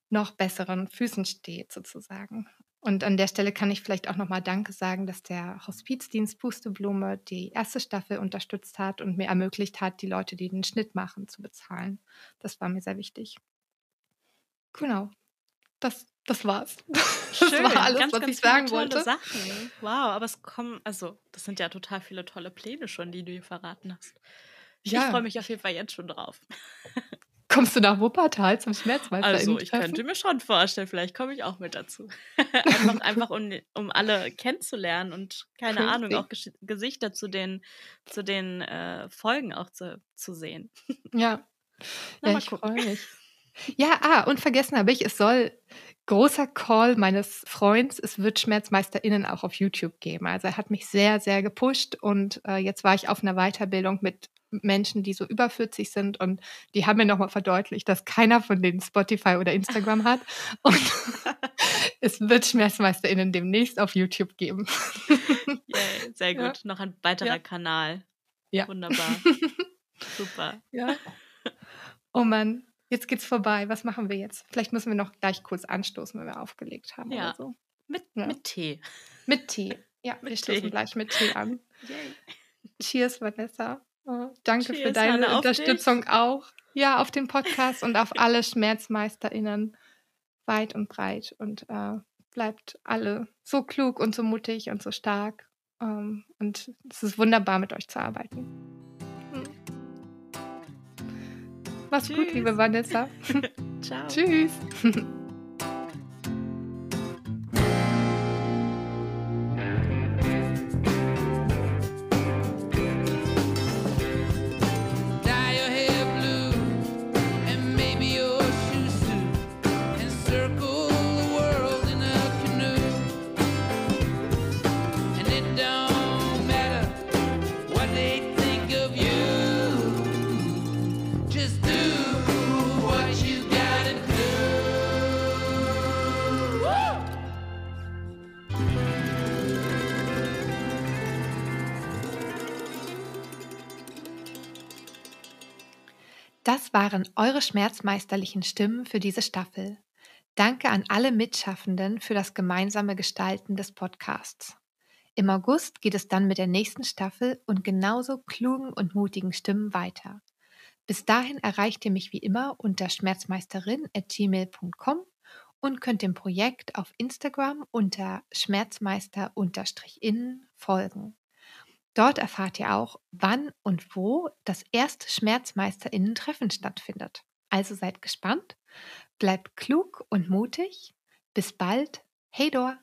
noch besseren Füßen steht sozusagen. Und an der Stelle kann ich vielleicht auch nochmal Danke sagen, dass der Hospizdienst Pusteblume die erste Staffel unterstützt hat und mir ermöglicht hat, die Leute, die den Schnitt machen, zu bezahlen. Das war mir sehr wichtig. Genau. Das, das war's. Schön, das war alles, ganz, was ganz ich sagen tolle wollte. Sachen. Wow, aber es kommen, also das sind ja total viele tolle Pläne schon, die du hier verraten hast. Ja. Ich freue mich auf jeden Fall jetzt schon drauf. Kommst du nach Wuppertal zum Schmerzmeister? Also ich könnte mir schon vorstellen, vielleicht komme ich auch mit dazu. einfach, einfach um, um alle kennenzulernen und keine Richtig. Ahnung, auch Ges Gesichter zu den, zu den äh, Folgen auch zu, zu sehen. Ja, Na, ja ich freue mich. Ja, ah, und vergessen habe ich, es soll großer Call meines Freunds, es wird SchmerzmeisterInnen auch auf YouTube geben. Also er hat mich sehr, sehr gepusht und äh, jetzt war ich auf einer Weiterbildung mit Menschen, die so über 40 sind und die haben mir nochmal verdeutlicht, dass keiner von denen Spotify oder Instagram hat und es wird SchmerzmeisterInnen demnächst auf YouTube geben. Yeah, sehr gut. Ja. Noch ein weiterer ja. Kanal. Ja. Wunderbar. Super. Ja. Oh Mann, jetzt geht's vorbei. Was machen wir jetzt? Vielleicht müssen wir noch gleich kurz anstoßen, wenn wir aufgelegt haben ja. oder so. Mit, ja. mit Tee. Mit Tee. Ja, mit wir stoßen Tee. gleich mit Tee an. Yay. Cheers, Vanessa. Oh, danke Cheers, für deine Hanna, Unterstützung auch. Ja, auf den Podcast und auf alle SchmerzmeisterInnen weit und breit. Und äh, bleibt alle so klug und so mutig und so stark. Ähm, und es ist wunderbar, mit euch zu arbeiten. Hm. Mach's Tschüss. gut, liebe Vanessa. Ciao. Tschüss. Waren eure schmerzmeisterlichen Stimmen für diese Staffel. Danke an alle Mitschaffenden für das gemeinsame Gestalten des Podcasts. Im August geht es dann mit der nächsten Staffel und genauso klugen und mutigen Stimmen weiter. Bis dahin erreicht ihr mich wie immer unter schmerzmeisterin.gmail.com und könnt dem Projekt auf Instagram unter schmerzmeister-innen folgen. Dort erfahrt ihr auch, wann und wo das erste Schmerzmeisterinnen-Treffen stattfindet. Also seid gespannt, bleibt klug und mutig. Bis bald. Hey Dor!